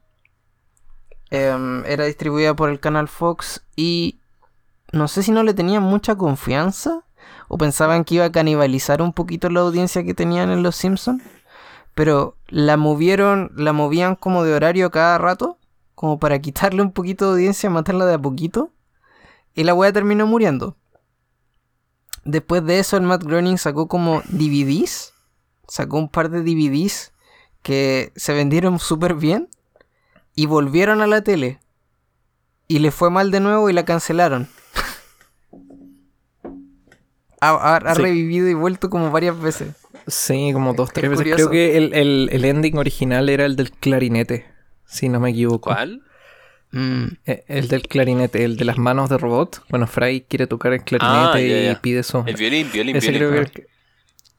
A: em, era distribuida por el canal Fox y. No sé si no le tenían mucha confianza. O pensaban que iba a canibalizar un poquito la audiencia que tenían en Los Simpsons. Pero la movieron, la movían como de horario cada rato, como para quitarle un poquito de audiencia, matarla de a poquito. Y la wea terminó muriendo. Después de eso, el Matt Groening sacó como DVDs. Sacó un par de DVDs que se vendieron súper bien. Y volvieron a la tele. Y le fue mal de nuevo y la cancelaron. ha, ha- ha
B: Sí.
A: revivido y vuelto como varias veces.
B: Sí, como dos,
A: Es
B: tres veces.
A: curioso.
B: Creo que el, el- el ending original era el del clarinete, si no me equivoco.
C: ¿Cuál?
A: Mm.
B: Eh, El del clarinete, el de las manos de robot. Bueno, Fry quiere tocar el clarinete
C: Ah,
B: y pide eso.
C: El violín, violín,
B: Ese
C: violín.
B: creo que...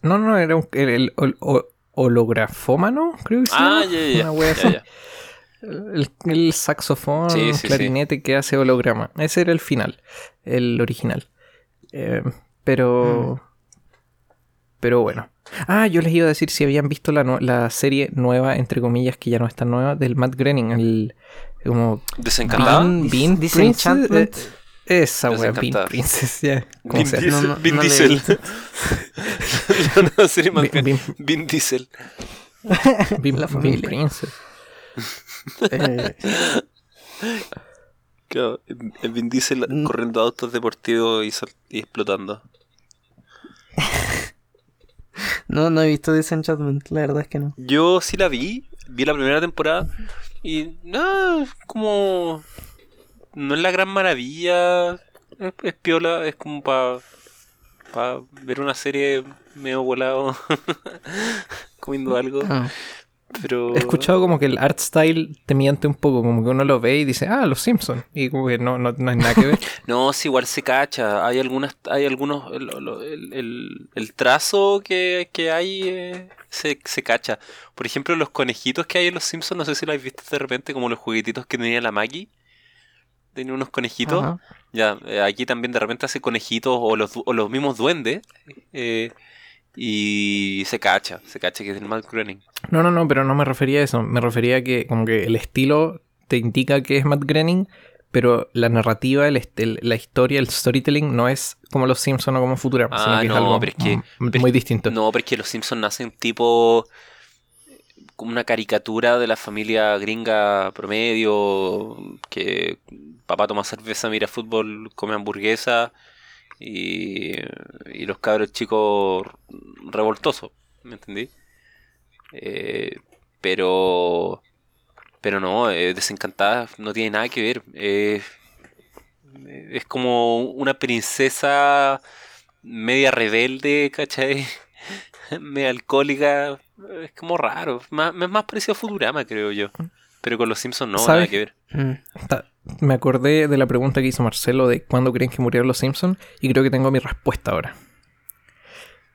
B: No, no, era un- el, holografómano, creo que se
C: Ah, ya, ya,
B: Una. El, el saxofón,
C: Sí, sí,
B: clarinete que hace holograma. Ese era el final, el original. Eh, pero. Pero bueno. Ah, yo les iba a decir si habían visto la, la serie nueva, entre comillas, que ya no es tan nueva, del Matt Groening, el. Como.
C: Desencantada.
B: Bean,
A: Dis-
B: Bean
A: Disenchantment.
B: Eh, esa wea, Bean. Princess, ya.
C: Vin. Diesel.
A: No, no,
C: Vin Diesel.
B: Vin-
C: bien.
B: Vin-
C: Vin Diesel.
B: Bean,
A: La
B: Bean
A: familia.
B: Princess.
A: Eh,
C: Claro, el Vin Diesel corriendo autos deportivos y, y explotando.
A: no, no he visto Disenchantment, la verdad es que no.
C: Yo sí la vi, vi la primera temporada y no, como no es la gran maravilla, es, es piola, es como para ver una serie medio volado comiendo algo,
A: Ah,
C: pero
B: He escuchado como que el art style te miente un poco, como que uno lo ve y dice, ah, los Simpsons. Y como que no, no, no hay nada que ver.
C: no, sí, igual se cacha, hay algunas, hay algunos, el, el- el- el trazo que, que hay eh, se, se cacha. Por ejemplo, los conejitos que hay en los Simpsons, no sé si lo habéis visto de repente, como los juguetitos que tenía la Maggie. Tenía unos conejitos.
A: ajá.
C: Ya, eh, aquí también de repente hace conejitos o los, o los mismos duendes. eh, y se cacha, se cacha que es del Matt Groening.
B: No, no, no, pero no me refería a eso. Me refería a que como que el estilo te indica que es Matt Groening, pero la narrativa, el el- la historia, el storytelling no es como los Simpsons o como Futurama,
C: Ah,
B: sino que
C: no,
B: es algo
C: pero es que-
B: mm,
C: pero
B: muy
C: es-
B: distinto.
C: No, porque los Simpsons nacen tipo como una caricatura de la familia gringa promedio, que papá toma cerveza, mira fútbol, come hamburguesa y, y los cabros chicos revoltosos, ¿me entendí? Eh, pero pero no, eh, Desencantada no tiene nada que ver. eh, es como una princesa media rebelde, ¿cachai? media alcohólica. Es como raro. Más, es más parecido a Futurama, creo yo. Pero con los Simpsons no,
B: ¿Sabes?
C: nada que ver.
A: Mm.
B: Me acordé de la pregunta que hizo Marcelo de cuándo creen que murieron los Simpsons y creo que tengo mi respuesta ahora.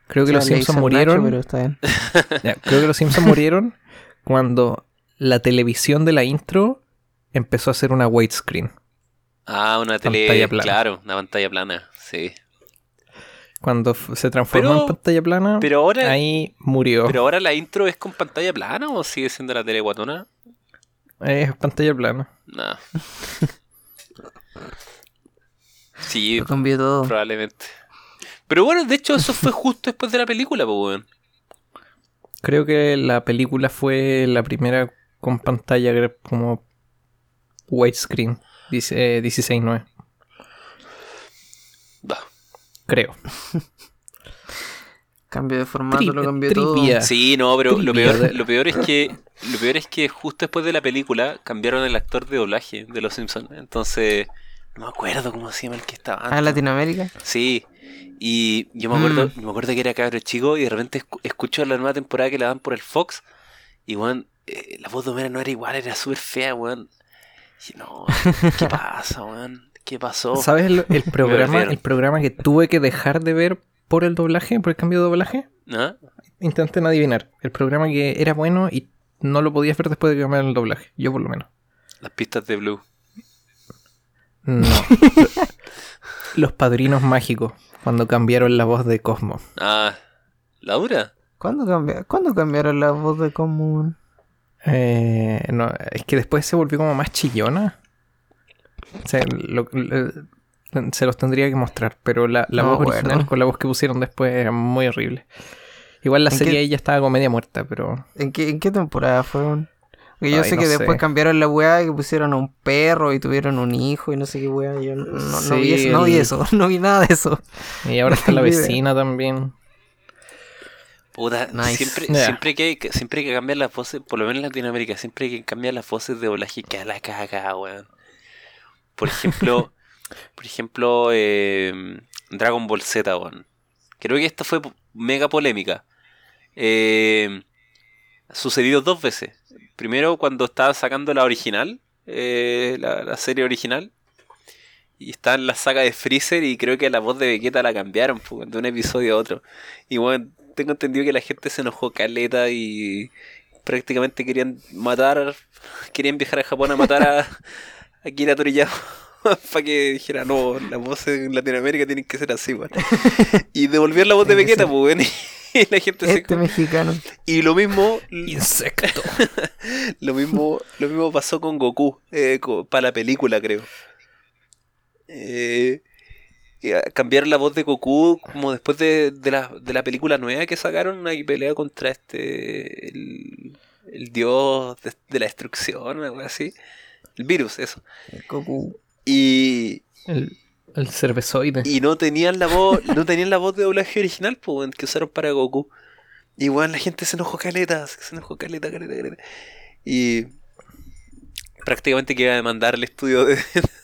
B: Creo que
A: O sea,
B: los Simpsons
A: Nacho,
B: murieron.
A: pero está bien.
B: Ya, creo que los Simpsons murieron cuando la televisión de la intro empezó a hacer una widescreen.
C: Ah, una tele.
B: Pantalla plana.
C: Claro, una pantalla plana. Sí.
B: Cuando se transformó
C: Pero-
B: en pantalla plana,
C: Pero ahora.
B: ahí murió.
C: Pero ahora la intro es con pantalla plana o sigue siendo la tele guatona?
B: Es pantalla plana.
C: Nah. Sí,
A: Lo cambió todo.
C: probablemente. Pero bueno, de hecho, eso fue justo después de la película, pues, weón.
B: Creo que la película fue la primera con pantalla que era como widescreen. Dice eh, 16.9.
C: Va.
B: Creo.
A: Cambio de formato,
B: Tri-
A: lo cambió
B: trivia.
C: Sí, no, pero lo peor, lo peor es que lo peor es que justo después de la película cambiaron el actor de doblaje de Los Simpsons. Entonces, no me acuerdo cómo se llama el que estaba.
A: todo. Ah,
C: antes.
A: Latinoamérica.
C: Sí. Y yo me acuerdo,
A: Mm.
C: me acuerdo que era cabro chico y de repente escu- escucho la nueva temporada que la dan por el Fox y weón, eh, la voz de Homero no era igual, era súper fea, weón. Y no, ¿qué pasa, weón? ¿Qué pasó?
B: ¿Sabes el, el programa, el programa que tuve que dejar de ver por el doblaje, por el cambio de doblaje?
C: ¿Ah?
B: Intenten adivinar. El programa que era bueno y no lo podías ver después de que cambiaran el doblaje. Yo por lo menos.
C: Las pistas de Blue.
B: No. Los padrinos mágicos. Cuando cambiaron la voz de Cosmo.
C: Ah, ¿la dura?
A: ¿Cuándo, cambia- ¿Cuándo cambiaron la voz de común?
B: Eh, no, es que después se volvió como más chillona. O sea, lo- lo- se los tendría que mostrar, pero la, la
A: No
B: voz original con la voz que pusieron después era muy horrible. Igual la
A: ¿En
B: serie
A: qué-
B: ahí ya estaba como media muerta, pero
A: ¿En qué, ¿En qué temporada fueron? Porque yo
B: Ay,
A: sé
B: no
A: que
B: sé.
A: después cambiaron la weá y que pusieron a un perro y tuvieron un hijo y no sé qué weá. Yo no, no, no vi, eso, no vi eso, no vi nada de eso.
B: y ahora está la vecina también.
C: Puta,
A: Nice.
C: siempre,
B: Ya.
C: siempre, que, que- siempre que cambian las voces, por lo menos en Latinoamérica, siempre que cambian las voces de doblaje queda la caga, weón. Por ejemplo, por ejemplo, eh, Dragon Ball Z, weón. Creo que esta fue mega polémica. Eh, sucedido dos veces. Primero cuando estaba sacando la original, eh, la, serie original. Y está en la saga de Freezer y creo que la voz de Vegeta la cambiaron de un episodio a otro. Y bueno, tengo entendido que la gente se enojó caleta y prácticamente querían matar, querían viajar a Japón a matar a, a Kira Toriyama para que dijera, no, las voces en Latinoamérica tienen que ser así, weón. Y devolver la voz de
A: Tiene
C: Vegeta, pues, weón. Y la gente se...
A: Este mexicano.
C: Y lo mismo,
B: Insecto.
C: lo mismo, lo mismo pasó con Goku, eh, para la película, creo. Eh, que, ah, cambiaron la voz de Goku como después de, de la, de la película nueva que sacaron y pelea contra este el, el dios de, de la destrucción, algo así. El virus, eso.
A: Goku.
C: Y,
B: El, el cervezoide.
C: y no tenían la voz, no tenían la voz de doblaje original, pues, que usaron para Goku. Y bueno, la gente se enojó caleta, se enojó caleta, caleta, caleta. Y prácticamente que iba a demandar el estudio de,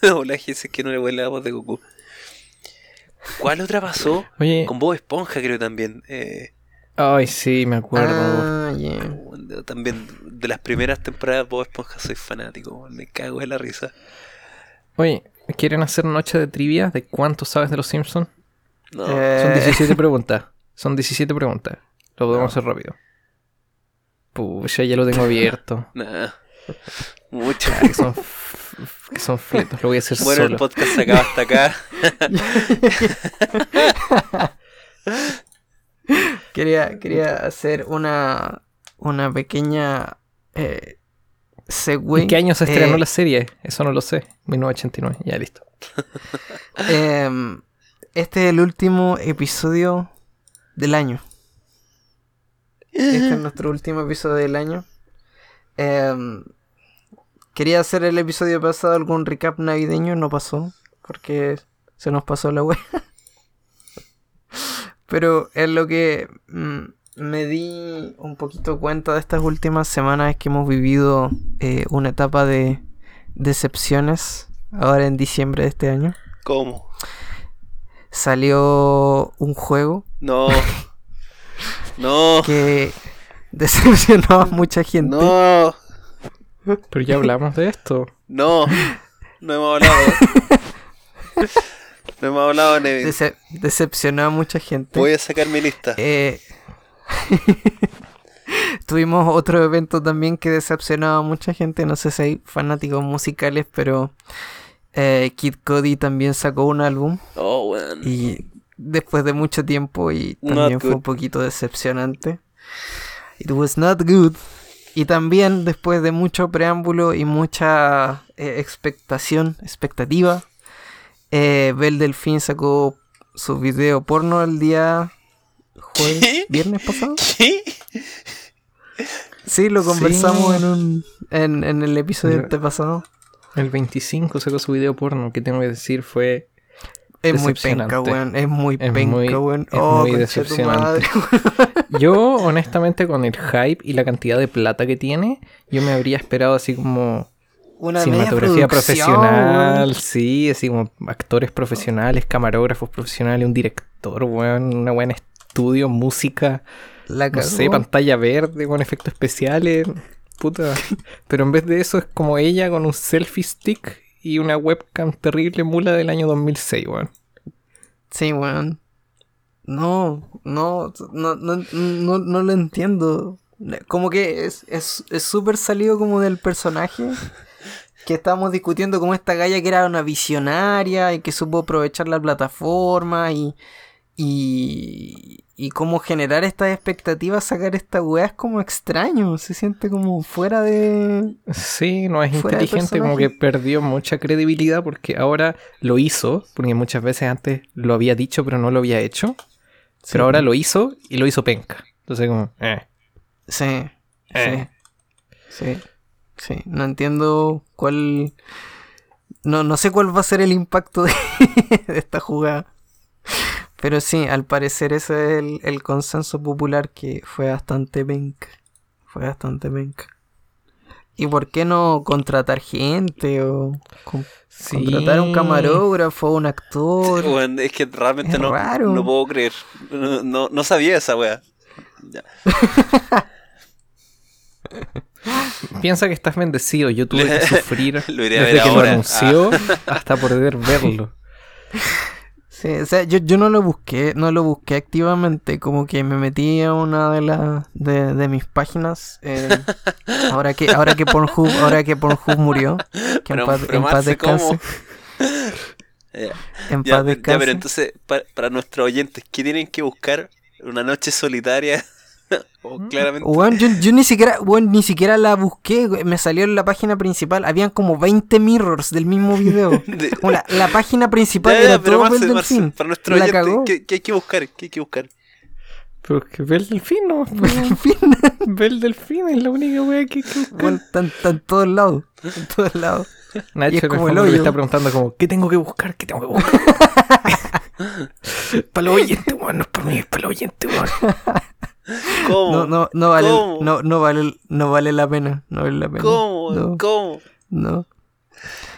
C: de doblaje si es que no le vuelve la voz de Goku. ¿Cuál otra pasó?
B: Oye,
C: Con Bob Esponja creo también. Eh,
B: ay, sí, me acuerdo.
A: Ah, yeah.
C: también de las primeras temporadas de Bob Esponja soy fanático, me cago de la risa.
B: Oye, ¿quieren hacer noche de trivia de cuánto sabes de los Simpsons?
C: No,
A: Eh,
B: Son 17 preguntas. Son 17 preguntas. Lo podemos hacer rápido. Pucha, ya lo tengo abierto.
C: nada. Mucho.
B: Ah, que son, que son fletos. Lo voy a hacer
C: Bueno, el
B: solo.
C: podcast se acaba hasta acá.
A: Quería, quería hacer una, una pequeña eh,
B: ¿En qué año se estrenó
A: Eh,
B: la serie? Eso no lo sé. 1989. Ya listo.
A: em, este es el último episodio del año. Este es nuestro último episodio del año. Em, quería hacer el episodio pasado algún recap navideño, no pasó, porque se nos pasó la web. Pero es lo que mm, me di un poquito cuenta de estas últimas semanas que hemos vivido eh, una etapa de decepciones ahora en diciembre de este año.
C: ¿Cómo?
A: Salió un juego
C: No. No.
A: que decepcionó a mucha gente.
C: No.
B: Pero ya hablamos de esto.
C: No. No hemos hablado. No hemos hablado, Nevin.
A: Dece- decepcionó a mucha gente.
C: Voy a sacar mi lista.
A: Eh, tuvimos otro evento también que decepcionaba a mucha gente. No sé si hay fanáticos musicales, pero eh, Kid Cody también sacó un álbum.
C: Oh.
A: Y después de mucho tiempo y también fue un poquito decepcionante. It was not good. Y también después de mucho preámbulo y mucha eh, expectación, expectativa, eh, Bel Delfín sacó su video porno el día jueves,
C: ¿Qué?
A: viernes pasado.
C: ¿Qué?
A: Sí, lo conversamos
B: Sí.
A: en un en, en el episodio
B: Pero-
A: antepasado.
B: El 25 sacó su video porno. Que tengo que decir fue.
A: Es muy penca, weón. Es muy
B: Es
A: penca,
B: muy-
A: weón.
B: es
A: Oh,
B: muy decepcionante.
A: madre.
B: Yo, honestamente, con el hype y la cantidad de plata que tiene, yo me habría esperado así como
A: Una
B: cinematografía profesional,
A: weón.
B: sí, así como actores profesionales, camarógrafos profesionales, un director, weón, una buena estudio, música,
A: La
B: no sé, pantalla verde con efectos especiales, puta. Pero en vez de eso es como ella con un selfie stick y una webcam terrible mula del año 2006, weón.
A: Sí, weón. No, no, no, no, no, no lo entiendo. Como que es es es súper salido como del personaje que estábamos discutiendo como esta galla que era una visionaria y que supo aprovechar la plataforma y, y, y cómo generar estas expectativas, sacar esta weá es como extraño, se siente como fuera de...
B: Sí, no es inteligente, como que perdió mucha credibilidad porque ahora lo hizo, porque muchas veces antes lo había dicho pero no lo había hecho, pero ahora lo hizo y lo hizo penca. Entonces como, eh.
A: Sí,
B: Eh.
A: sí, sí, sí. No entiendo cuál... No, no sé cuál va a ser el impacto de, de esta jugada. Pero sí, al parecer ese es el, el consenso popular que fue bastante penca. Fue bastante penca. ¿Y por qué no contratar gente o con-
B: Sí.
A: contratar un camarógrafo, un actor?
C: Es que realmente
A: Es
C: no,
A: raro.
C: no puedo creer. No, no, no sabía esa wea.
B: Piensa que estás bendecido, yo tuve que sufrir
C: Lo iré a
B: desde
C: ver
B: que
C: ahora.
B: lo anunció hasta poder verlo.
A: Sí, o sea, yo, yo no lo busqué, no lo busqué activamente, como que me metí a una de las de, de mis páginas, eh, ahora que ahora que Pornhub, ahora que Pornhub murió, que en
C: Pero-
A: en paz descanse.
C: Ya,
A: en
C: ya,
A: paz
C: ya,
A: descanse.
C: pero entonces, pa- para nuestros oyentes, ¿qué tienen que buscar? ¿Una noche solitaria? o claramente.
A: Weón, yo, yo ni siquiera, weón, ni siquiera la busqué, me salió en la página principal, habían como 20 mirrors del mismo video.
C: De-
A: la, la página principal
C: Ya,
A: era
C: pero
A: todo
C: Marce, Marce,
A: delfín.
C: para nuestros
A: La.
C: ¿qué, qué hay que buscar? ¿Qué hay que buscar?
B: Pero es que ve el delfín, ¿no?
A: En fin,
B: Ve el delfín, es la única wea que hay que buscar.
A: están en todos lados, en todos lados.
B: Nacho
A: y es como el hoyo.
B: está preguntando como, ¿qué tengo que buscar? ¿Qué tengo que buscar? para los oyentes, weón, no es para mí, es para los oyentes, weón.
C: ¿Cómo?
A: No, no, no vale,
C: ¿Cómo?
A: no, no vale, no vale la pena, no vale la pena.
C: ¿Cómo?
A: No,
C: ¿Cómo?
A: no.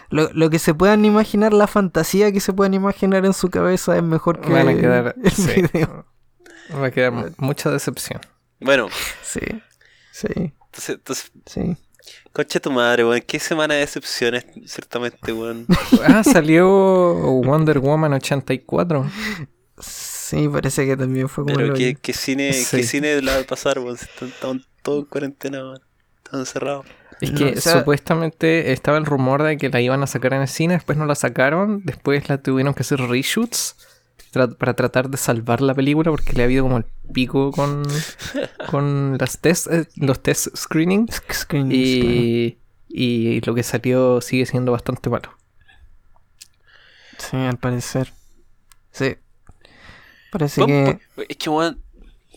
A: Lo, lo que se puedan imaginar, la fantasía que se puedan imaginar en su cabeza es mejor que
B: Van a quedar,
A: el
B: sí,
A: video.
B: va a quedar mu- mucha decepción.
C: Bueno,
A: Sí, sí,
C: entonces, entonces
A: sí.
C: concha tu madre, weón. ¿Qué semana de decepciones, ciertamente, weón?
B: Ah, salió Wonder Woman 84.
A: Sí, parece que también fue como
C: Pero ¿qué, qué cine,
B: Sí.
C: ¿qué cine la va a pasar, weón? Si Están, están todos en cuarentena, weón. Están encerrados.
B: Es
A: No,
B: que
A: o sea-
B: supuestamente estaba el rumor de que la iban a sacar en el cine, después no la sacaron, después la tuvieron que hacer reshoots tra- para tratar de salvar la película porque le ha habido como el pico con, con las test, eh, los test screenings
A: Screen,
B: y, y lo que salió sigue siendo bastante malo.
A: Sí, al parecer. Sí. Parece que.
C: Es que, weón.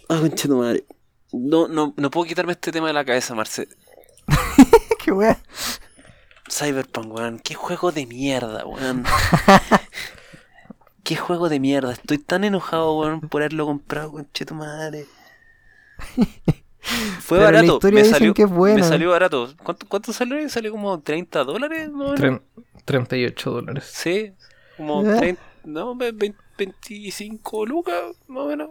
C: Ah, concha tu madre. No, no, no puedo quitarme este tema de la cabeza, Marce.
A: Qué wea.
C: Cyberpunk, weón. Qué juego de mierda, weón. Qué juego de mierda. Estoy tan enojado, weón, por haberlo comprado, concha tu madre. Fue
A: Pero
C: barato. Me salió,
A: que es buena.
C: me salió barato. ¿Cuánto, cuánto salió? ¿Salió como 30 dólares? más o menos?
B: Tren- 38 dólares.
C: Sí, como
A: ¿Eh?
C: 30, no, ve- ve- 25 lucas, más o menos.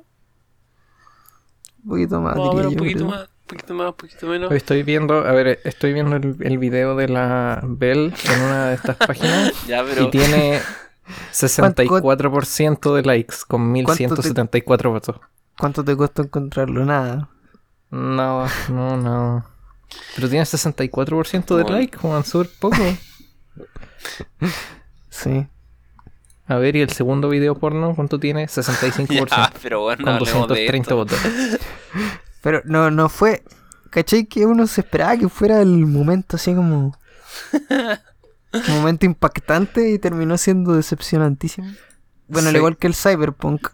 A: Un poquito más,
C: Más
A: diría
C: menos, un
A: yo.
C: poquito
A: creo.
C: más, un poquito más, un poquito menos.
B: Hoy Estoy viendo, a ver, estoy viendo el, el video de la Bell en una de estas páginas
C: Ya, pero.
B: y tiene 64% de likes con
A: ¿Cuánto te-
B: 1174 votos.
A: ¿Cuánto te costó encontrarlo? Nada.
B: No, no, no. Pero tiene 64% de
C: Bueno.
B: like, Juan, súper poco.
A: Sí.
B: A ver, y el segundo video porno, ¿cuánto tiene? 65%.
C: Ya, pero bueno,
B: con
C: hablemos de
B: 230
C: esto.
B: votos.
A: Pero no, no fue. ¿Cachai? Que uno se esperaba que fuera el momento así como. un momento impactante y terminó siendo decepcionantísimo. Bueno, al igual que el Cyberpunk,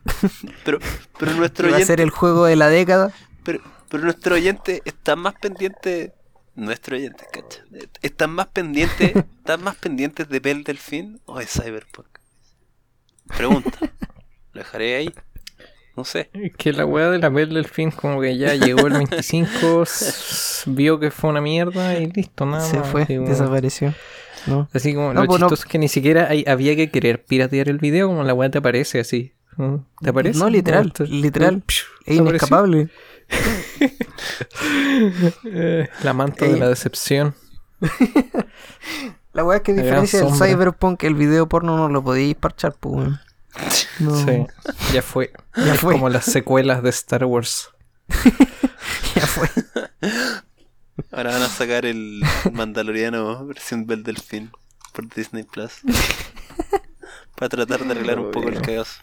C: Pero, pero nuestro
A: va a ser
C: oyente,
A: el juego de la década.
C: pero, pero nuestro oyente está más pendiente. Nuestro oyente, cacha. Están más pendientes, están más pendientes de Bell Delfín o de Cyberpunk. Pregunta. Lo dejaré ahí. No sé.
B: Que la weá de la Bell del fin como que ya llegó el 25, s- vio que fue una mierda y listo, nada
A: se
B: más.
A: fue,
B: como-
A: desapareció. ¿no?
B: Así como
A: No,
B: lo
A: pues no.
B: chistoso es que ni siquiera hay- había que querer piratear el video, como la weá te aparece así. ¿Te aparece?
A: No, literal,
B: Te-
A: literal. Es inescapable.
B: Eh, la manta de
A: Eh.
B: la decepción.
A: La weá es que diferencia del. Cyberpunk, el video porno no lo podíais parchar, pues weón. No,
B: Sí, ya fue.
A: Ya
B: Es
A: fue.
B: como las secuelas de Star Wars.
A: ya fue.
C: Ahora van a sacar el Mandaloriano versión Bell Delfín por Disney Plus. Para tratar de arreglar un poco el caos.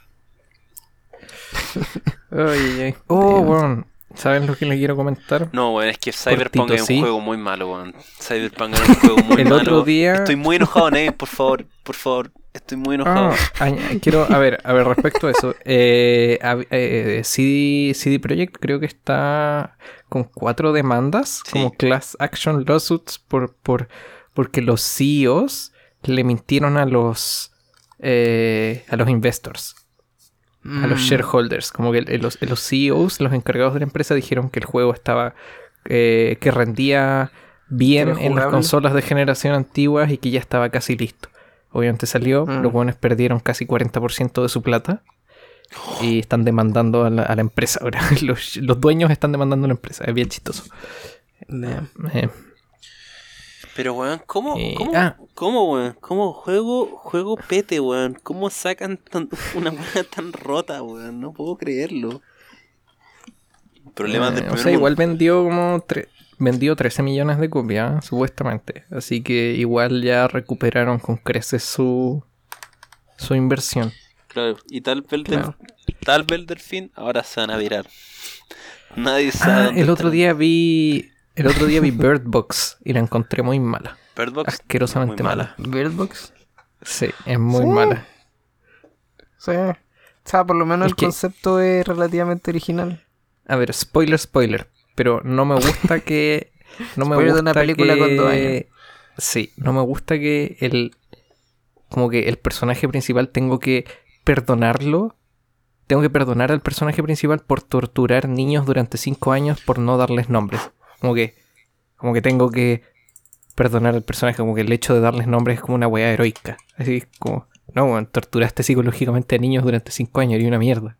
B: Ay, ay, ay. Oh, weón. ¿Saben lo que le quiero comentar?
C: No, weón, es que Cyberpunk
B: Cortito,
C: es un
B: ¿sí?
C: juego muy malo, weón. Cyberpunk es un juego muy
B: El
C: malo.
B: otro día-
C: Estoy muy enojado, Nate, por favor, por favor. Estoy muy enojado.
B: Ah, añ- quiero, a ver, a ver, respecto a eso, eh, hab- eh, CD, CD Projekt creo que está con cuatro demandas
C: Sí.
B: como class action lawsuits por, por, porque los CEOs le mintieron a los eh, a los investors, a los
A: Mm.
B: shareholders, como que los, los CEOs, los encargados de la empresa dijeron que el juego estaba eh, que rendía bien en las consolas de generación antiguas y que ya estaba casi listo. Obviamente salió,
A: Mm.
B: los buenos perdieron casi 40% de su plata y están demandando a la, a la empresa ahora. Los, los dueños están demandando a la empresa, es bien chistoso. Eh,
C: Pero, weón, ¿cómo,
B: Eh,
C: cómo,
B: ah.
C: cómo, weón? ¿Cómo juego, juego pete, weón? ¿Cómo sacan tan- una weá tan rota, weón? No puedo creerlo. Problemas
B: Eh,
C: del
B: o
C: primer
B: sea,
C: mundo.
B: igual vendió como vendió 13 millones de copias, supuestamente. Así que igual ya recuperaron con creces su su inversión.
C: Claro, y tal vez,
A: Claro.
C: del- tal vez el delfín ahora se van a virar. Nadie sabe.
B: Ah,
C: dónde
B: el otro día vi el otro día vi Bird Box y la encontré muy mala,
C: Bird Box,
B: asquerosamente
C: muy
B: mala.
A: Bird Box.
B: Sí, es muy
A: Sí.
B: mala.
A: Sí. O sea, por lo menos
B: Es
A: el
B: que-
A: concepto es relativamente original.
B: A ver, spoiler, spoiler. Pero no me gusta que. No me
A: Spoiler
B: gusta
A: de una película
B: que...
A: con dos años.
B: Sí, no me gusta que el. Como que el personaje principal tengo que perdonarlo. Tengo que perdonar al personaje principal por torturar niños durante cinco años por no darles nombres. Como que. Como que tengo que perdonar al personaje. Como que el hecho de darles nombres es como una weá heroica. Así es como. No, weón, torturaste psicológicamente a niños durante cinco años y una mierda.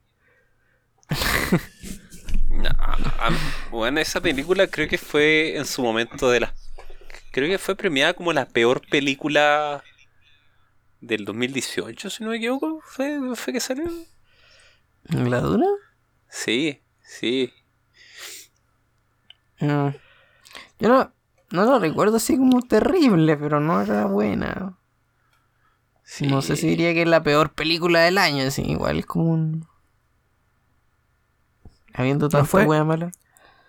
C: No, bueno, esa película creo que fue en su momento de las. Creo que fue premiada como la peor película del 2018, si no me equivoco. ¿Fue, fue que salió?
A: ¿La dura?
C: Sí, sí.
A: No. Yo no, no lo recuerdo así como terrible, pero no era buena.
C: sí.
A: No sé si diría que es la peor película del año, así, igual es como un... Habiendo tanta
B: fue?
A: wea mala.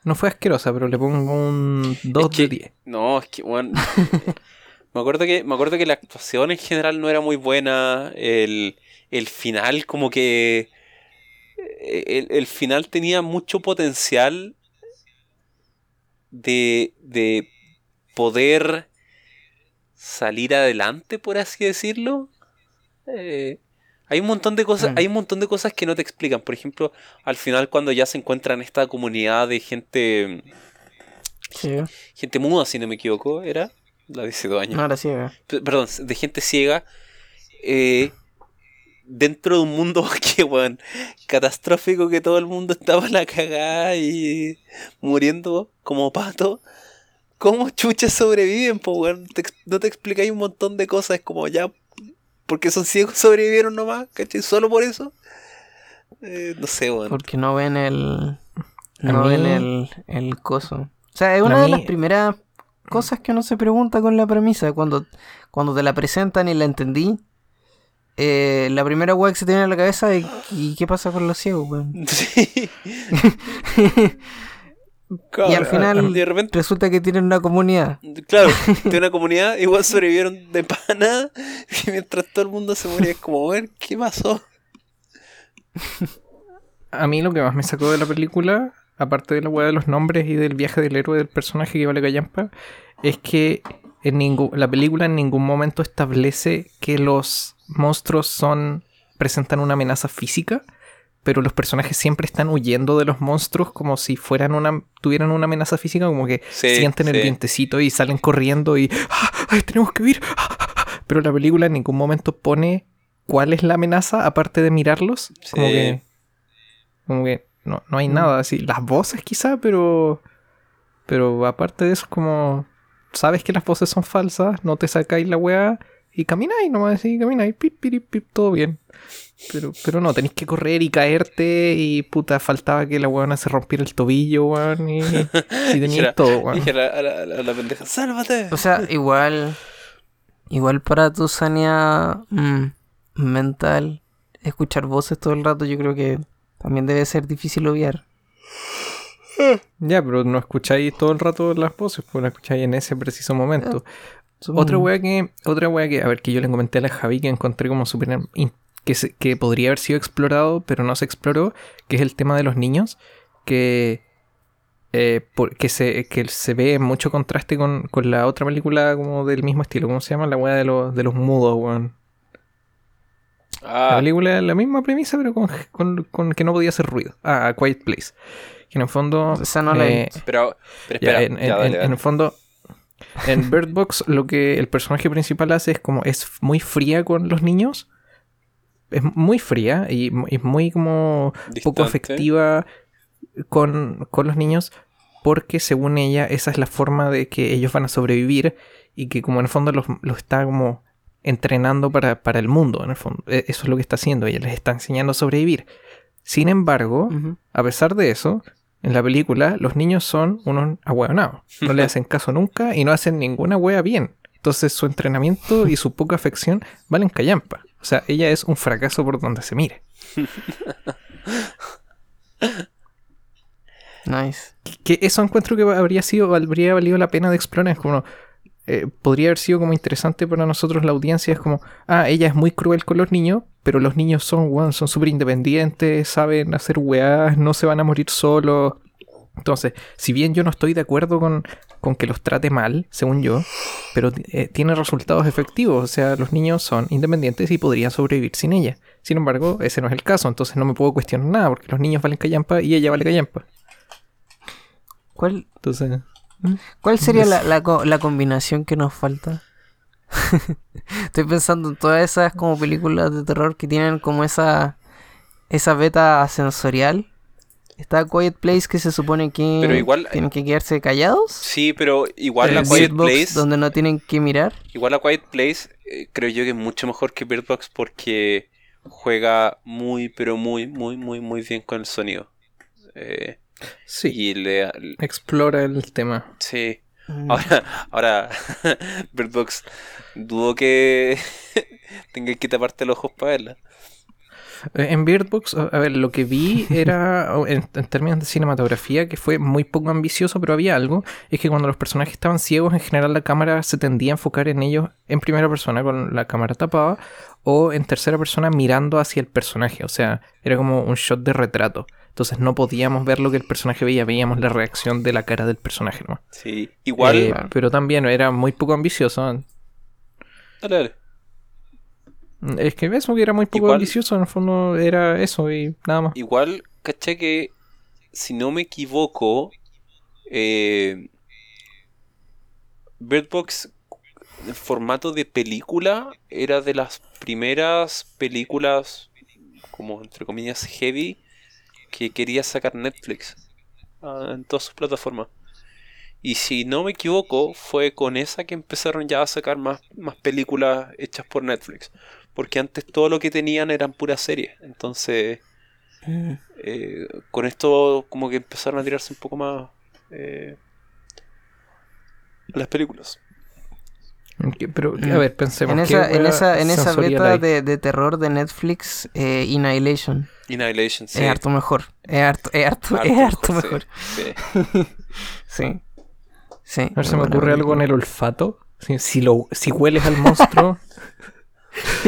B: No fue asquerosa, pero le pongo un 2
C: que-
B: de 10.
C: No, es que, bueno. me, acuerdo que, me acuerdo que la actuación en general no era muy buena. El, el final, como que. eh, El, el final tenía mucho potencial de, de poder salir adelante, por así decirlo. Eh, hay un montón de cosas,
A: Mm.
C: hay un montón de cosas que no te explican. Por ejemplo, al final cuando ya se encuentran esta comunidad de gente
A: Sí.
C: gente muda, si no me equivoco, era la de hace dos años.
A: No, era ciega.
C: P- Perdón, de gente ciega. eh, dentro de un mundo que, weón, catastrófico, que todo el mundo estaba en la cagada y muriendo como pato. ¿Cómo chuches sobreviven, po, weón? Te no te explicáis un montón de cosas, es como ya. Porque son ciegos sobrevivieron nomás, ¿cachai? Solo por eso. Eh, no sé, weón.
A: Porque no ven el.
B: A
A: No
B: mí-
A: ven el, el coso. O sea, es
B: A
A: una de
B: mí-
A: las primeras cosas que uno se pregunta con la premisa. Cuando, cuando te la presentan y la entendí. Eh, la primera wea que se te viene a la cabeza es ¿y qué pasa con los ciegos, weón?
C: Sí.
A: Y al final
C: de repente
A: resulta que tienen una comunidad.
C: Claro, de una comunidad igual sobrevivieron de pana y mientras todo el mundo se moría es como, ver, ¿qué pasó?
B: A mí lo que más me sacó de la película, aparte de la weá de los nombres y del viaje del héroe del personaje que vale callampa, es que en ningún, la película en ningún momento establece que los monstruos son presentan una amenaza física, pero los personajes siempre están huyendo de los monstruos como si fueran una tuvieran una amenaza física, como que
C: Sí,
B: sienten el vientecito y salen corriendo y ¡Ah! ¡Ay, tenemos que huir! ¡Ah! ¡Ah! ¡Ah! Pero la película en ningún momento pone cuál es la amenaza aparte de mirarlos, como que como que no, no hay
A: Mm.
B: nada así. Las voces quizá, pero. Pero aparte de eso, es como. Sabes que las voces son falsas, no te sacáis la weá y camináis nomás así, camináis, pip, pip, pip, todo bien. Pero, pero no, tenéis que correr y caerte y puta, faltaba que la weona se rompiera el tobillo, weón, y, y
C: Dijera-
B: todo, weón.
C: Dije a la, a la- a la pendeja, ¡sálvate!
A: O sea, igual. Igual para tu sanidad mm, mental, escuchar voces todo el rato, yo creo que también debe ser difícil obviar.
B: Ya, pero no escucháis todo el rato las voces, pues las escucháis en ese preciso momento.
A: Supongo.
B: Otra wea que, otra wea que, a ver, que yo le comenté a la Javi que encontré como súper que, se- que podría haber sido explorado, pero no se exploró, que es el tema de los niños, que, eh, por- que, se, que se ve en mucho contraste con, con la otra película como del mismo estilo, ¿cómo se llama? La wea de los, de los mudos, weón. La
C: Ah,
B: película es la misma premisa, pero con, con, con que no podía hacer ruido. Ah, Quiet Place. Que en el fondo...
A: Esa no la he
B: eh,
C: pero, pero
B: ya,
C: espera,
B: en,
C: ya,
B: en-
C: dale,
B: en-
C: dale.
B: en el fondo, en Bird Box lo que el personaje principal hace es como es muy fría con los niños. Es muy fría y es muy como poco afectiva con, con los niños porque según ella esa es la forma de que ellos van a sobrevivir y que como en el fondo los, los está como entrenando para, para el mundo, en el fondo. E- Eso es lo que está haciendo, ella les está enseñando a sobrevivir. Sin embargo, a pesar de eso, en la película los niños son unos ahueonados. No le hacen caso nunca y no hacen ninguna wea bien. Entonces su entrenamiento y su poca afección valen callampa. O sea, ella es un fracaso por donde se mire.
A: Nice.
B: Que eso encuentro que habría sido, habría valido la pena de explorar. Es como, eh, podría haber sido como interesante para nosotros la audiencia. Es como, ah, ella es muy cruel con los niños, pero los niños son, weón, son súper independientes, saben hacer weás, no se van a morir solos. Entonces, si bien yo no estoy de acuerdo con, con que los trate mal, según yo, pero eh, tiene resultados efectivos. O sea, los niños son independientes y podrían sobrevivir sin ella. Sin embargo, ese no es el caso, entonces no me puedo cuestionar nada, porque los niños valen callampa y ella vale callampa.
A: ¿Cuál,
B: Entonces,
A: cuál sería la, la co- la combinación que nos falta? Estoy pensando en todas esas como películas de terror que tienen como esa esa beta sensorial. Está Quiet Place que se supone que
C: Pero igual-
A: tienen que quedarse callados.
C: Sí, pero igual la
B: Eh,
C: Quiet
A: Bird Box,
C: Place.
A: donde no tienen que mirar.
C: Igual la Quiet Place eh, creo yo que es mucho mejor que Bird Box porque juega muy, pero muy, muy, muy, muy bien con el sonido. Eh,
B: sí.
C: y le,
B: explora el tema.
C: sí.
A: Mm.
C: Ahora, ahora Bird Box, dudo que tengas que taparte los ojos para verla.
B: Eh, En Beardbox, a a ver, lo que vi era, en, en términos de cinematografía, que fue muy poco ambicioso, pero había algo, es que cuando los personajes estaban ciegos, en general la cámara se tendía a enfocar en ellos en primera persona con la cámara tapada, o en tercera persona mirando hacia el personaje, o sea, era como un shot de retrato. Entonces no podíamos ver lo que el personaje veía, veíamos la reacción de la cara del personaje nomás.
C: Sí. Igual.
B: Eh, pero también era muy poco ambicioso.
C: Dale, dale.
B: Es que eso que era muy poco
C: Igual-
B: ambicioso, en el fondo era eso y nada más.
C: Igual, caché que, si no me equivoco, eh, Bird Box, en formato de película, era de las primeras películas, como entre comillas, heavy, que quería sacar Netflix ah, en todas sus plataformas. Y si no me equivoco, fue con esa que empezaron ya a sacar más, más películas hechas por Netflix. Porque antes todo lo que tenían eran puras series. Entonces,
A: Mm.
C: eh, con esto como que empezaron a tirarse un poco más eh, las películas.
B: Pero, a ver, pensemos.
A: En
B: ¿qué
A: esa, en esa, en esa beta de, de terror de Netflix, eh, Annihilation.
C: Annihilation, sí.
A: Es harto mejor. Es harto, es harto, es harto mejor.
C: sí.
A: Sí. Sí.
B: A ver, se me ocurre algo en el olfato. Si, si lo, si hueles al monstruo,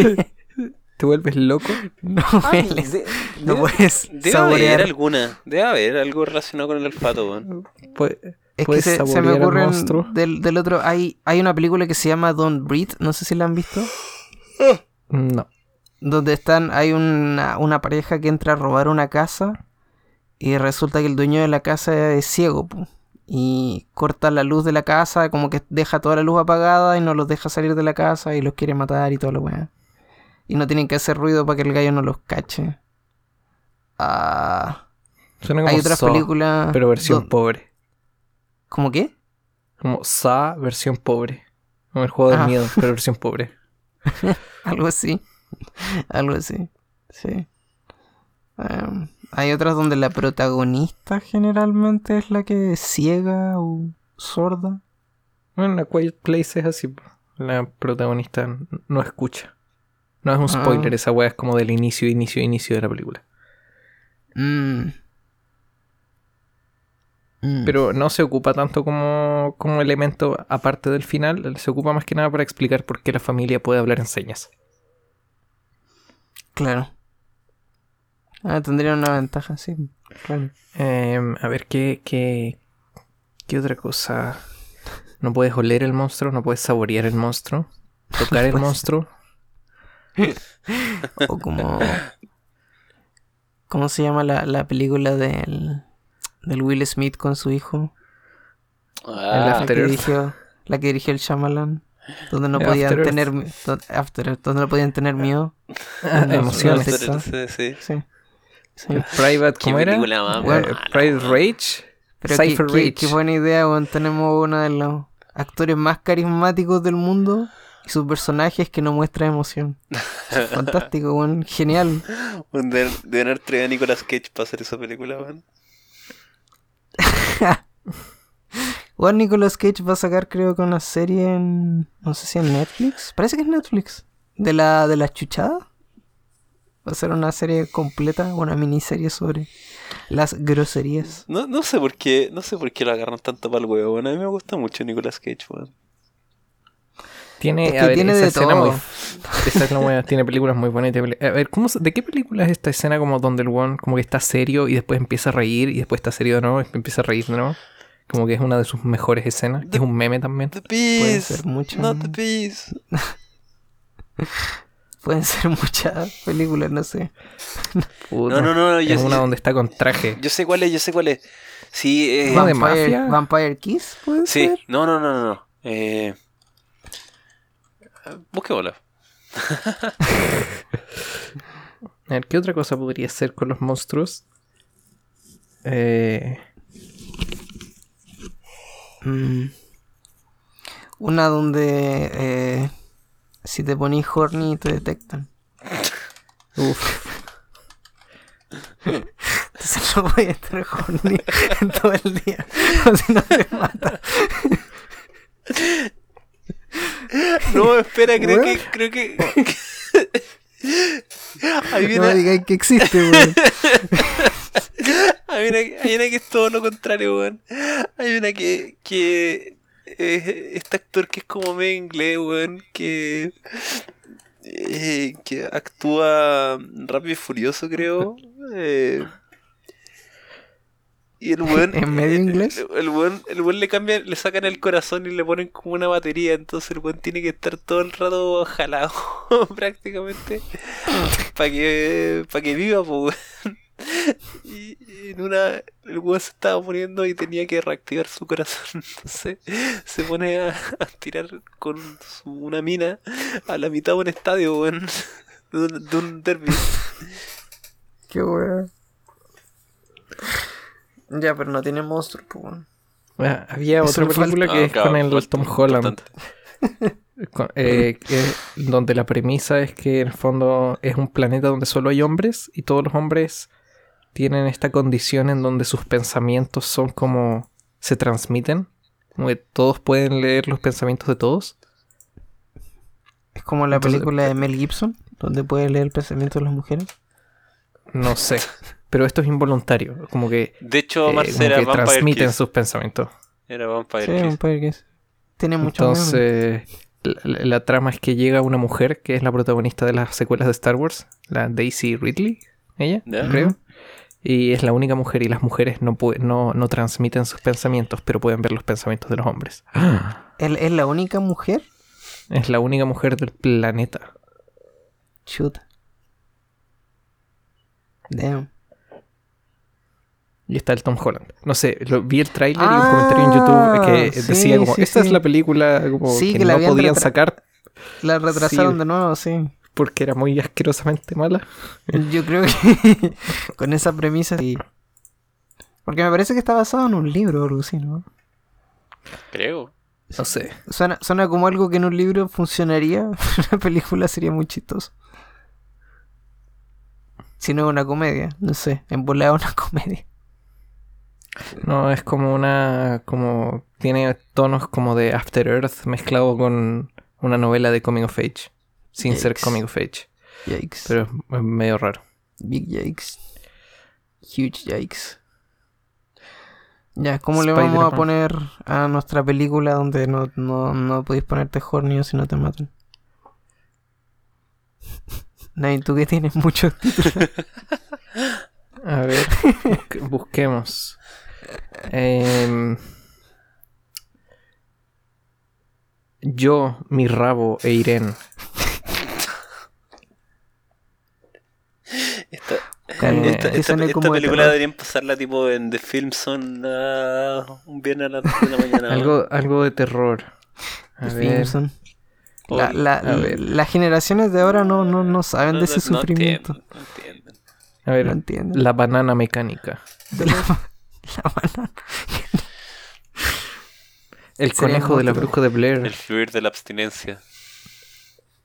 B: te vuelves loco.
A: No
C: Ay,
A: hueles.
C: de-
A: No
C: debe-
A: puedes
C: Debe haber
A: saborear.
C: alguna. Debe haber algo relacionado con el olfato, weón.
B: Puede-
A: Es que se, se me ocurre del, del otro. Hay, hay una película que se llama Don't Breathe. No sé si la han visto.
B: No.
A: Donde están. Hay una, una pareja que entra a robar una casa. Y resulta que el dueño de la casa es ciego. Y corta la luz de la casa. Como que deja toda la luz apagada. Y no los deja salir de la casa. Y los quiere matar y todo lo weá. Y no tienen que hacer ruido para que el gallo no los cache. Ah.
B: Suena como
A: Hay otras
B: Saw,
A: películas.
B: pero versión
A: do-
B: pobre.
A: ¿Cómo qué?
B: Como Sa versión pobre. Como el juego del
A: Ah.
B: miedo, pero versión pobre.
A: Algo así. Algo así. Sí. Em, hay otras donde la protagonista generalmente es la que es ciega o sorda.
B: Bueno, la Quiet Place es así. La protagonista no escucha. No es un
A: Ah.
B: spoiler, esa weá es como del inicio, inicio, inicio de la película.
A: Mm. Mm.
B: Pero no se ocupa tanto como, como elemento aparte del final, se ocupa más que nada para explicar por qué la familia puede hablar en señas.
A: Claro. Ah, tendría una ventaja, sí. Claro.
B: Em, a ver, ¿qué, qué, ¿qué otra cosa? No puedes oler el monstruo, no puedes saborear el monstruo, tocar el monstruo.
A: O como. ¿Cómo se llama la, la película del, del Will Smith con su hijo?
C: Ah,
A: La
B: After
A: que dirigió, la que dirigió el Shyamalan. Donde no podían
B: After
A: tener do- After Earth, donde no podían tener miedo. No,
B: emociones.
A: no,
C: sí, sí, sí.
A: Sí. Sí.
B: Private,
C: Qué
B: ¿cómo era?
C: película más
B: Eh, Private. Rage.
A: Pero qué,
B: Cypher
A: qué-
B: Rage.
A: qué buena idea, weón. Tenemos una de los actores más carismáticos del mundo y su personaje es que no muestra emoción. Fantástico, weón. Genial.
C: Deben deben haber traído a Nicolas Cage para hacer esa película, weón.
A: Weón, Nicolas Cage va a sacar, creo que una serie en. No sé si en Netflix. Parece que es Netflix. De la, de la chuchada. Va a ser una serie completa, una miniserie sobre las groserías.
C: No, no sé por qué, no sé por qué lo agarran tanto para el huevo. A mí me gusta mucho Nicolas Cage, weón.
B: Tiene,
A: Es que
B: a ver,
A: tiene
B: esa
A: de
B: escena
A: todo.
B: muy- esa escena muy- tiene películas muy buenas. A ver, ¿cómo, se- ¿de qué película es esta escena como donde el one como que está serio y después empieza a reír y después está serio de nuevo y empieza a reír de nuevo? Como que es una de sus mejores escenas. Es un meme también.
C: The
A: Puede
C: Beast,
A: ser mucho.
C: not the Beast.
A: Pueden ser muchas películas, no sé.
B: Puta,
C: No, no, no, yo
B: es
C: sé-
B: una donde está con traje.
C: Yo sé cuál es, yo sé cuál es. Sí, eh,
B: ¿Una de
A: Vampire,
B: mafia?
A: Vampire Kiss, puede
C: sí.
A: ser.
C: No, no, no, no, no. Eh, busquémosla.
B: A ver, ¿qué otra cosa podría ser con los monstruos? Eh,
A: Mm. Una donde eh, si te ponís horny te detectan.
B: uf.
A: Entonces no voy a estar horny en todo el día. O si no te mata.
C: No, espera, creo que, creo que. hay,
A: No
C: una,
A: digáis que existe, weón.
C: hay, una, hay una que es todo lo contrario, weón. Hay una que. que eh, este actor que es como medio inglés, weón, que. eh, que actúa rápido y furioso, creo. Eh, y el weón.
A: ¿En medio
C: el-
A: inglés?
C: El, el weón, el weón le cambian, le sacan el corazón y le ponen como una batería. Entonces el weón tiene que estar todo el rato jalado, prácticamente. Para que, pa' que viva, pues, weón. Y en una, el weón se estaba muriendo y tenía que reactivar su corazón. Entonces se pone a, a tirar con su- una mina a la mitad de un estadio, weón. De un, de un derby.
A: Qué weón. Ya, pero no tiene monstruos, pues, weón.
B: Ah, Había
A: Eso
B: otra película que
C: Ah,
B: es
C: claro,
B: con el Tom Holland. Con- eh, que- donde la premisa es que en el fondo es un planeta donde solo hay hombres y todos los hombres tienen esta condición en donde sus pensamientos son como se transmiten, como que todos pueden leer los pensamientos de todos.
A: Es como la
B: Entonces-
A: película de Mel Gibson, donde puedes leer el pensamiento de las mujeres.
B: No sé, pero esto es involuntario, como que,
C: De hecho,
B: eh,
C: era
B: que
C: Vampire
B: transmiten
C: Kiss.
B: sus pensamientos.
C: Era Vampire
A: Sí,
C: Kiss.
A: Vampire Kiss. Tiene mucho.
B: Entonces, la, la- la trama es que llega una mujer que es la protagonista de las secuelas de Star Wars, la Daisy Ridley, ella,
C: Ya.
B: creo. Y es la única mujer y las mujeres no, no, no transmiten sus pensamientos, pero pueden ver los pensamientos de los hombres.
A: ¿Él es la única mujer?
B: Es la única mujer del planeta.
A: Chuta. Damn.
B: Y está el Tom Holland. No sé, lo, vi el tráiler y un
A: Ah,
B: comentario en YouTube que
A: sí,
B: decía como,
A: sí,
B: esta
A: sí.
B: es la película como que,
A: que la
B: no podían sacar
A: La retrasaron de nuevo, sí.
B: Porque era muy asquerosamente mala.
A: Yo creo que con esa premisa sí. Porque me parece que está basado en un libro o algo así, ¿no?
C: Creo.
B: No sé.
A: Suena, suena como algo que en un libro funcionaría, en una película sería muy chistoso. Si no es una comedia, no sé, en volada una comedia.
B: No, es como una. como. tiene tonos como de After Earth mezclado con una novela de Coming of Age. Sin ser
A: Yikes.
B: Of Age.
A: Yikes.
B: Pero es medio raro.
A: Big yikes. Huge yikes. Ya, ¿cómo le vamos a poner a nuestra película donde no, no, no podéis ponerte horny si no te matan? Nay, tú que tienes muchos títulos.
B: A ver, busque- busquemos. Em, yo, mi rabo e Irene.
C: Esta, esta,
A: que
C: esta- película
A: terror.
C: deberían pasarla tipo en The Film Son ah, un viernes a las 10 de la mañana.
B: Algo, algo de terror. A
A: The
B: ver.
C: O-
A: La, la-
B: a ver.
A: las generaciones de ahora no, no, no saben
C: no-
A: de ese sufrimiento.
C: entienden, no entienden.
B: A ver,
A: No entienden.
B: la banana mecánica.
A: De la, la banana.
B: El conejo de la bruja de Blair.
C: El fluir de la abstinencia.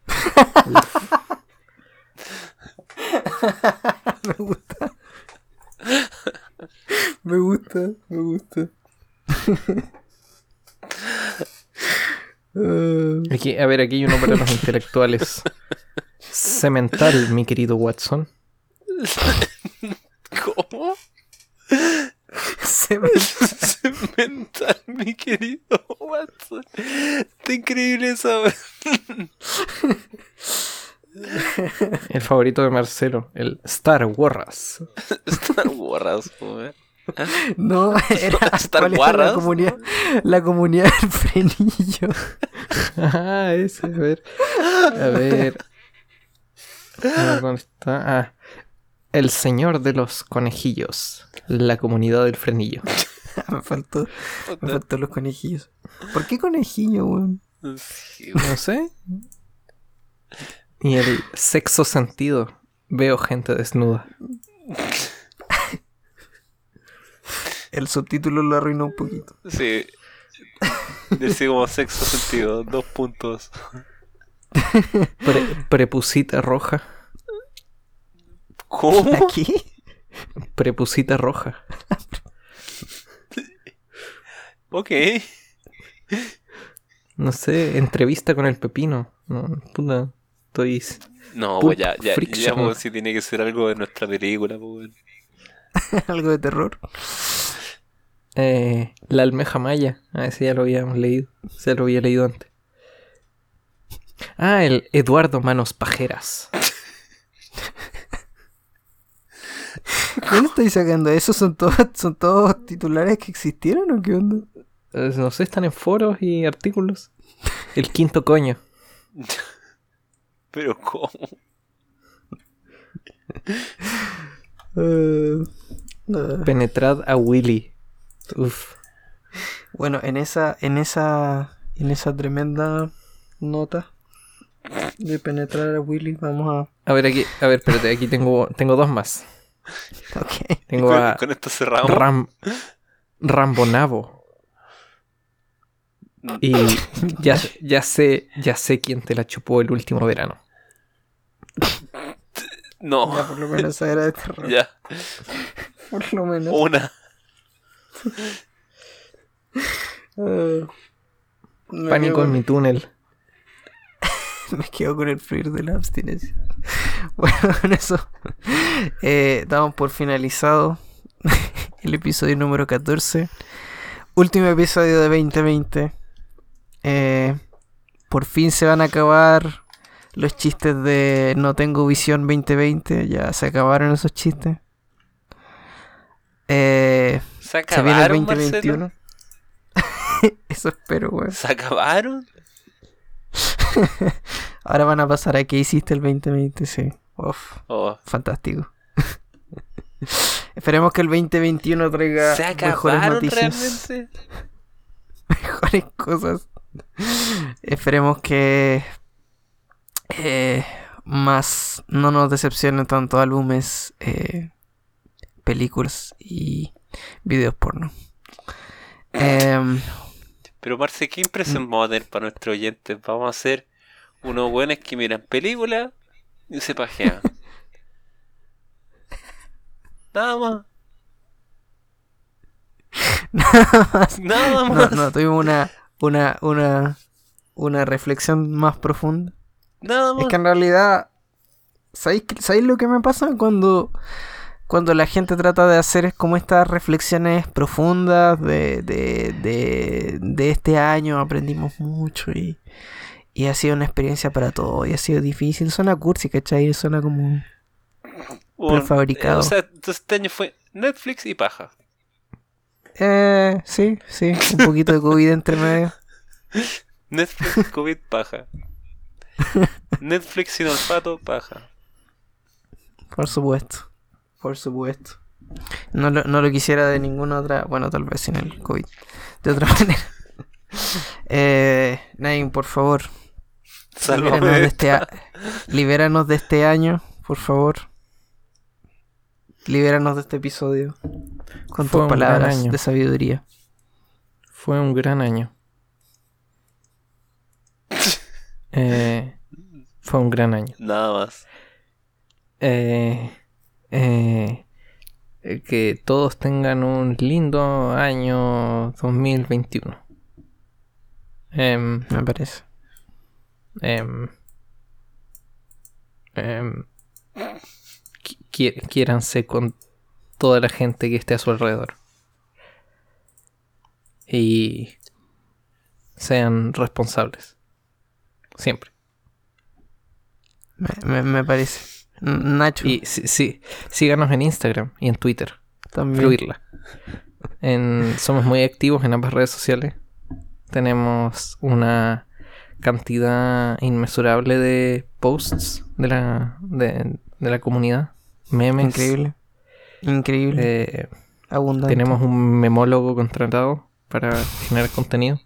A: me gusta. me gusta, me gusta. Eh,
B: Aquí, a ver, aquí hay uno para los intelectuales. Cemental, mi querido Watson.
C: ¿Cómo?
A: se me-
C: Mental, mi querido Watson. Está increíble esa.
B: El favorito de Marcelo, el Star Wars.
C: Star Wars, weón.
A: No, era
C: Star
A: ¿cuál era la comunidad, la comunidad del frenillo.
B: Ah, ese, a ver. A ver. A ver, ¿Dónde está? Ah. El señor de los conejillos. La comunidad del frenillo.
A: me faltó, me faltó los conejillos. ¿Por qué conejillo, weón?
C: Sí,
B: No sé. Y el sexo sentido. Veo gente desnuda.
A: El subtítulo lo arruinó un poquito.
C: Sí. Decía como sexto sentido, dos puntos.
B: Pre- prepusita roja.
C: ¿Cómo?
A: ¿Aquí?
B: Prepusita roja.
C: Ok.
B: No sé, entrevista con el pepino. No, puta. Estoy.
C: No, pues ya, ya, ya, pues, si tiene que ser algo de nuestra película, pues.
A: Algo de terror.
B: Eh, la almeja maya. Ah, ese ya lo habíamos leído. Se lo había leído antes. Ah, el Eduardo Manos Pajeras.
A: ¿Dónde estáis sacando eso? ¿Son todos, ¿Son todos titulares que existieron o qué onda?
B: Eh, No sé, están en foros y artículos. El quinto coño.
C: Pero ¿cómo?
A: Eh.
B: Penetrad a Willy. Uf.
A: Bueno, en esa, en esa, en esa tremenda nota de penetrar a Willy, vamos
B: A ver, aquí, a ver, espérate, aquí tengo, tengo dos más.
A: a. Ok.
B: Tengo
C: con,
B: a
C: con esto cerramos.
B: Ram, Rambonavo. Y ya, ya sé, ya sé quién te la chupó el último verano.
C: No,
A: Ya, por lo menos esa era de terror.
C: ya.
A: Por lo menos.
C: Una.
A: Me,
B: Pánico
A: quedo,
B: en mi túnel.
A: me quedo con el fluir de la abstinencia. Bueno, con eso eh, damos por finalizado el episodio número 14. Último episodio de 2020. Eh, por fin se van a acabar los chistes de No tengo visión 2020. Ya se acabaron esos chistes. Eh,
C: ¿Se
A: se viene el
C: acabaron,
A: 2021.
C: Marcelo?
A: Eso espero, weón.
C: ¿Se acabaron?
A: Ahora van a pasar a qué hiciste el 2020, sí. Uf,
C: Oh,
A: fantástico. Esperemos que el 2021 traiga
C: ¿Se
A: mejores
C: acabaron
A: noticias,
C: realmente?
A: mejores cosas. Esperemos que eh, más no nos decepcionen tanto álbumes, eh, películas y videos porno. Em,
C: Pero Marce, ¿qué impresión vamos a tener para nuestros oyentes? Vamos a ser unos buenos que miran películas y se pajean. Nada más. Nada
A: no,
C: más.
A: no, tuvimos una, una, una, una reflexión más profunda.
C: Nada más.
A: Es que en realidad, ¿sabéis, qué- ¿sabéis lo que me pasa cuando, cuando la gente trata de hacer como estas reflexiones profundas de, de, de, de este año? Aprendimos mucho y, y ha sido una experiencia para todos y ha sido difícil. Suena cursi, ¿cachai? Suena como...
C: Un-
A: prefabricado.
C: O sea, este año fue Netflix y paja.
A: Eh, sí, sí, un poquito de COVID entre medio.
C: Netflix, COVID, paja. Netflix sin olfato, paja.
A: Por supuesto, por supuesto. No lo, no lo quisiera de ninguna otra, bueno, tal vez sin el COVID. De otra manera. Eh, Nain, por favor, libéranos de,
C: de
A: este a- libéranos de este año, por favor. Libéranos de este episodio con
B: Fue
A: tus
B: un gran
A: palabras
B: año.
A: de sabiduría.
B: Fue un gran año. Eh, fue un gran año.
C: Nada más.
B: Eh, eh, que todos tengan un lindo año 2021. Em,
A: Me parece.
B: em, em, qui- quiéranse con toda la gente que esté a su alrededor. Y sean responsables. Siempre.
A: Me, me, me parece. Nacho,
B: Y sí, sí, síganos en Instagram y en Twitter.
A: también.
B: Fluirla. En, somos muy activos en ambas redes sociales. Tenemos una cantidad inmesurable de posts de la, de, de la comunidad. Memes.
A: Increíble. Increíble.
B: Eh,
A: Abundante.
B: tenemos un memólogo contratado para generar contenido.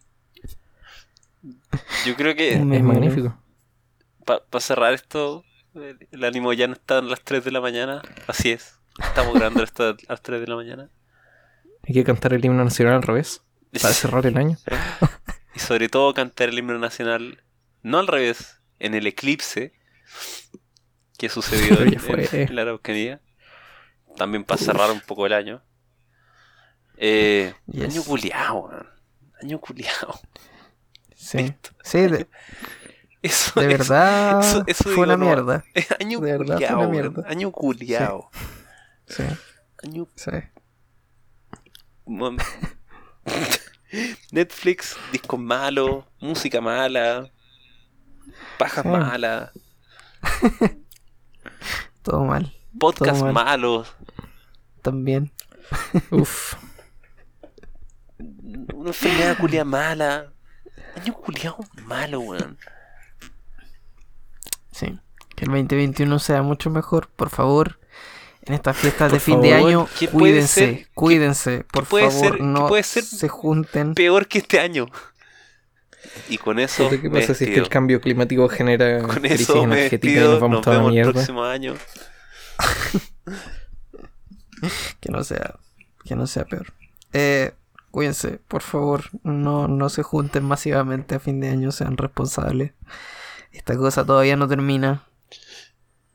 C: Yo creo que
B: Es magnífico.
C: para cerrar esto, el, ánimo ya no está a las 3 de la mañana. Así es. Estamos grabando esto a las 3 de la mañana.
B: Hay que cantar el himno nacional al revés para cerrar el año.
C: Y sobre todo cantar el himno nacional, no al revés, en el eclipse que sucedió en- en la Araucanía. También para cerrar un poco el año. Eh,
A: Yes.
C: Año culiao, weón. Año culiao.
A: Sí.
C: Listo.
A: Sí, de,
C: Eso
A: de verdad
C: eso- eso
A: fue
C: digo,
A: una
C: no.
A: mierda.
C: Año
A: De verdad fue
C: culiao,
A: una
C: weón.
A: mierda.
C: Año culiao.
A: Sí,
C: Año
A: sí.
C: Netflix, discos malos, música mala, pajas
A: Sí.
C: malas,
A: Todo mal.
C: Podcasts
A: Todo mal.
C: malos,
A: También.
B: Uf.
C: una enfermedad culia mala. Año culiao malo, weón.
A: Sí. Que el 2021 sea mucho mejor, por favor. En estas fiestas
C: Por
A: de fin de año,
C: ¿qué puede
A: cuídense, cuídense, por
C: puede
A: favor,
C: ser- qué
A: no
C: puede ser?
A: se junten.
C: Peor que este año. Y con eso.
B: ¿Qué pasa si es que el cambio climático genera
C: Con
B: crisis
C: eso
B: energética y nos vamos
C: Nos
B: toda la
C: vemos el
B: mierda?
C: próximo año.
A: Que no sea, que no sea peor. Eh, cuídense, por favor, no, no se junten masivamente a fin de año, sean responsables. Esta cosa todavía no termina.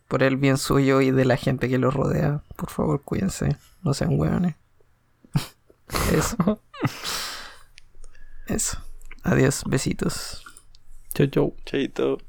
A: Por el bien suyo y de la gente que los rodea, por favor, cuídense, no sean hueones. Eso. Eso. Adiós, besitos.
B: Chau, chau.
C: Chaito.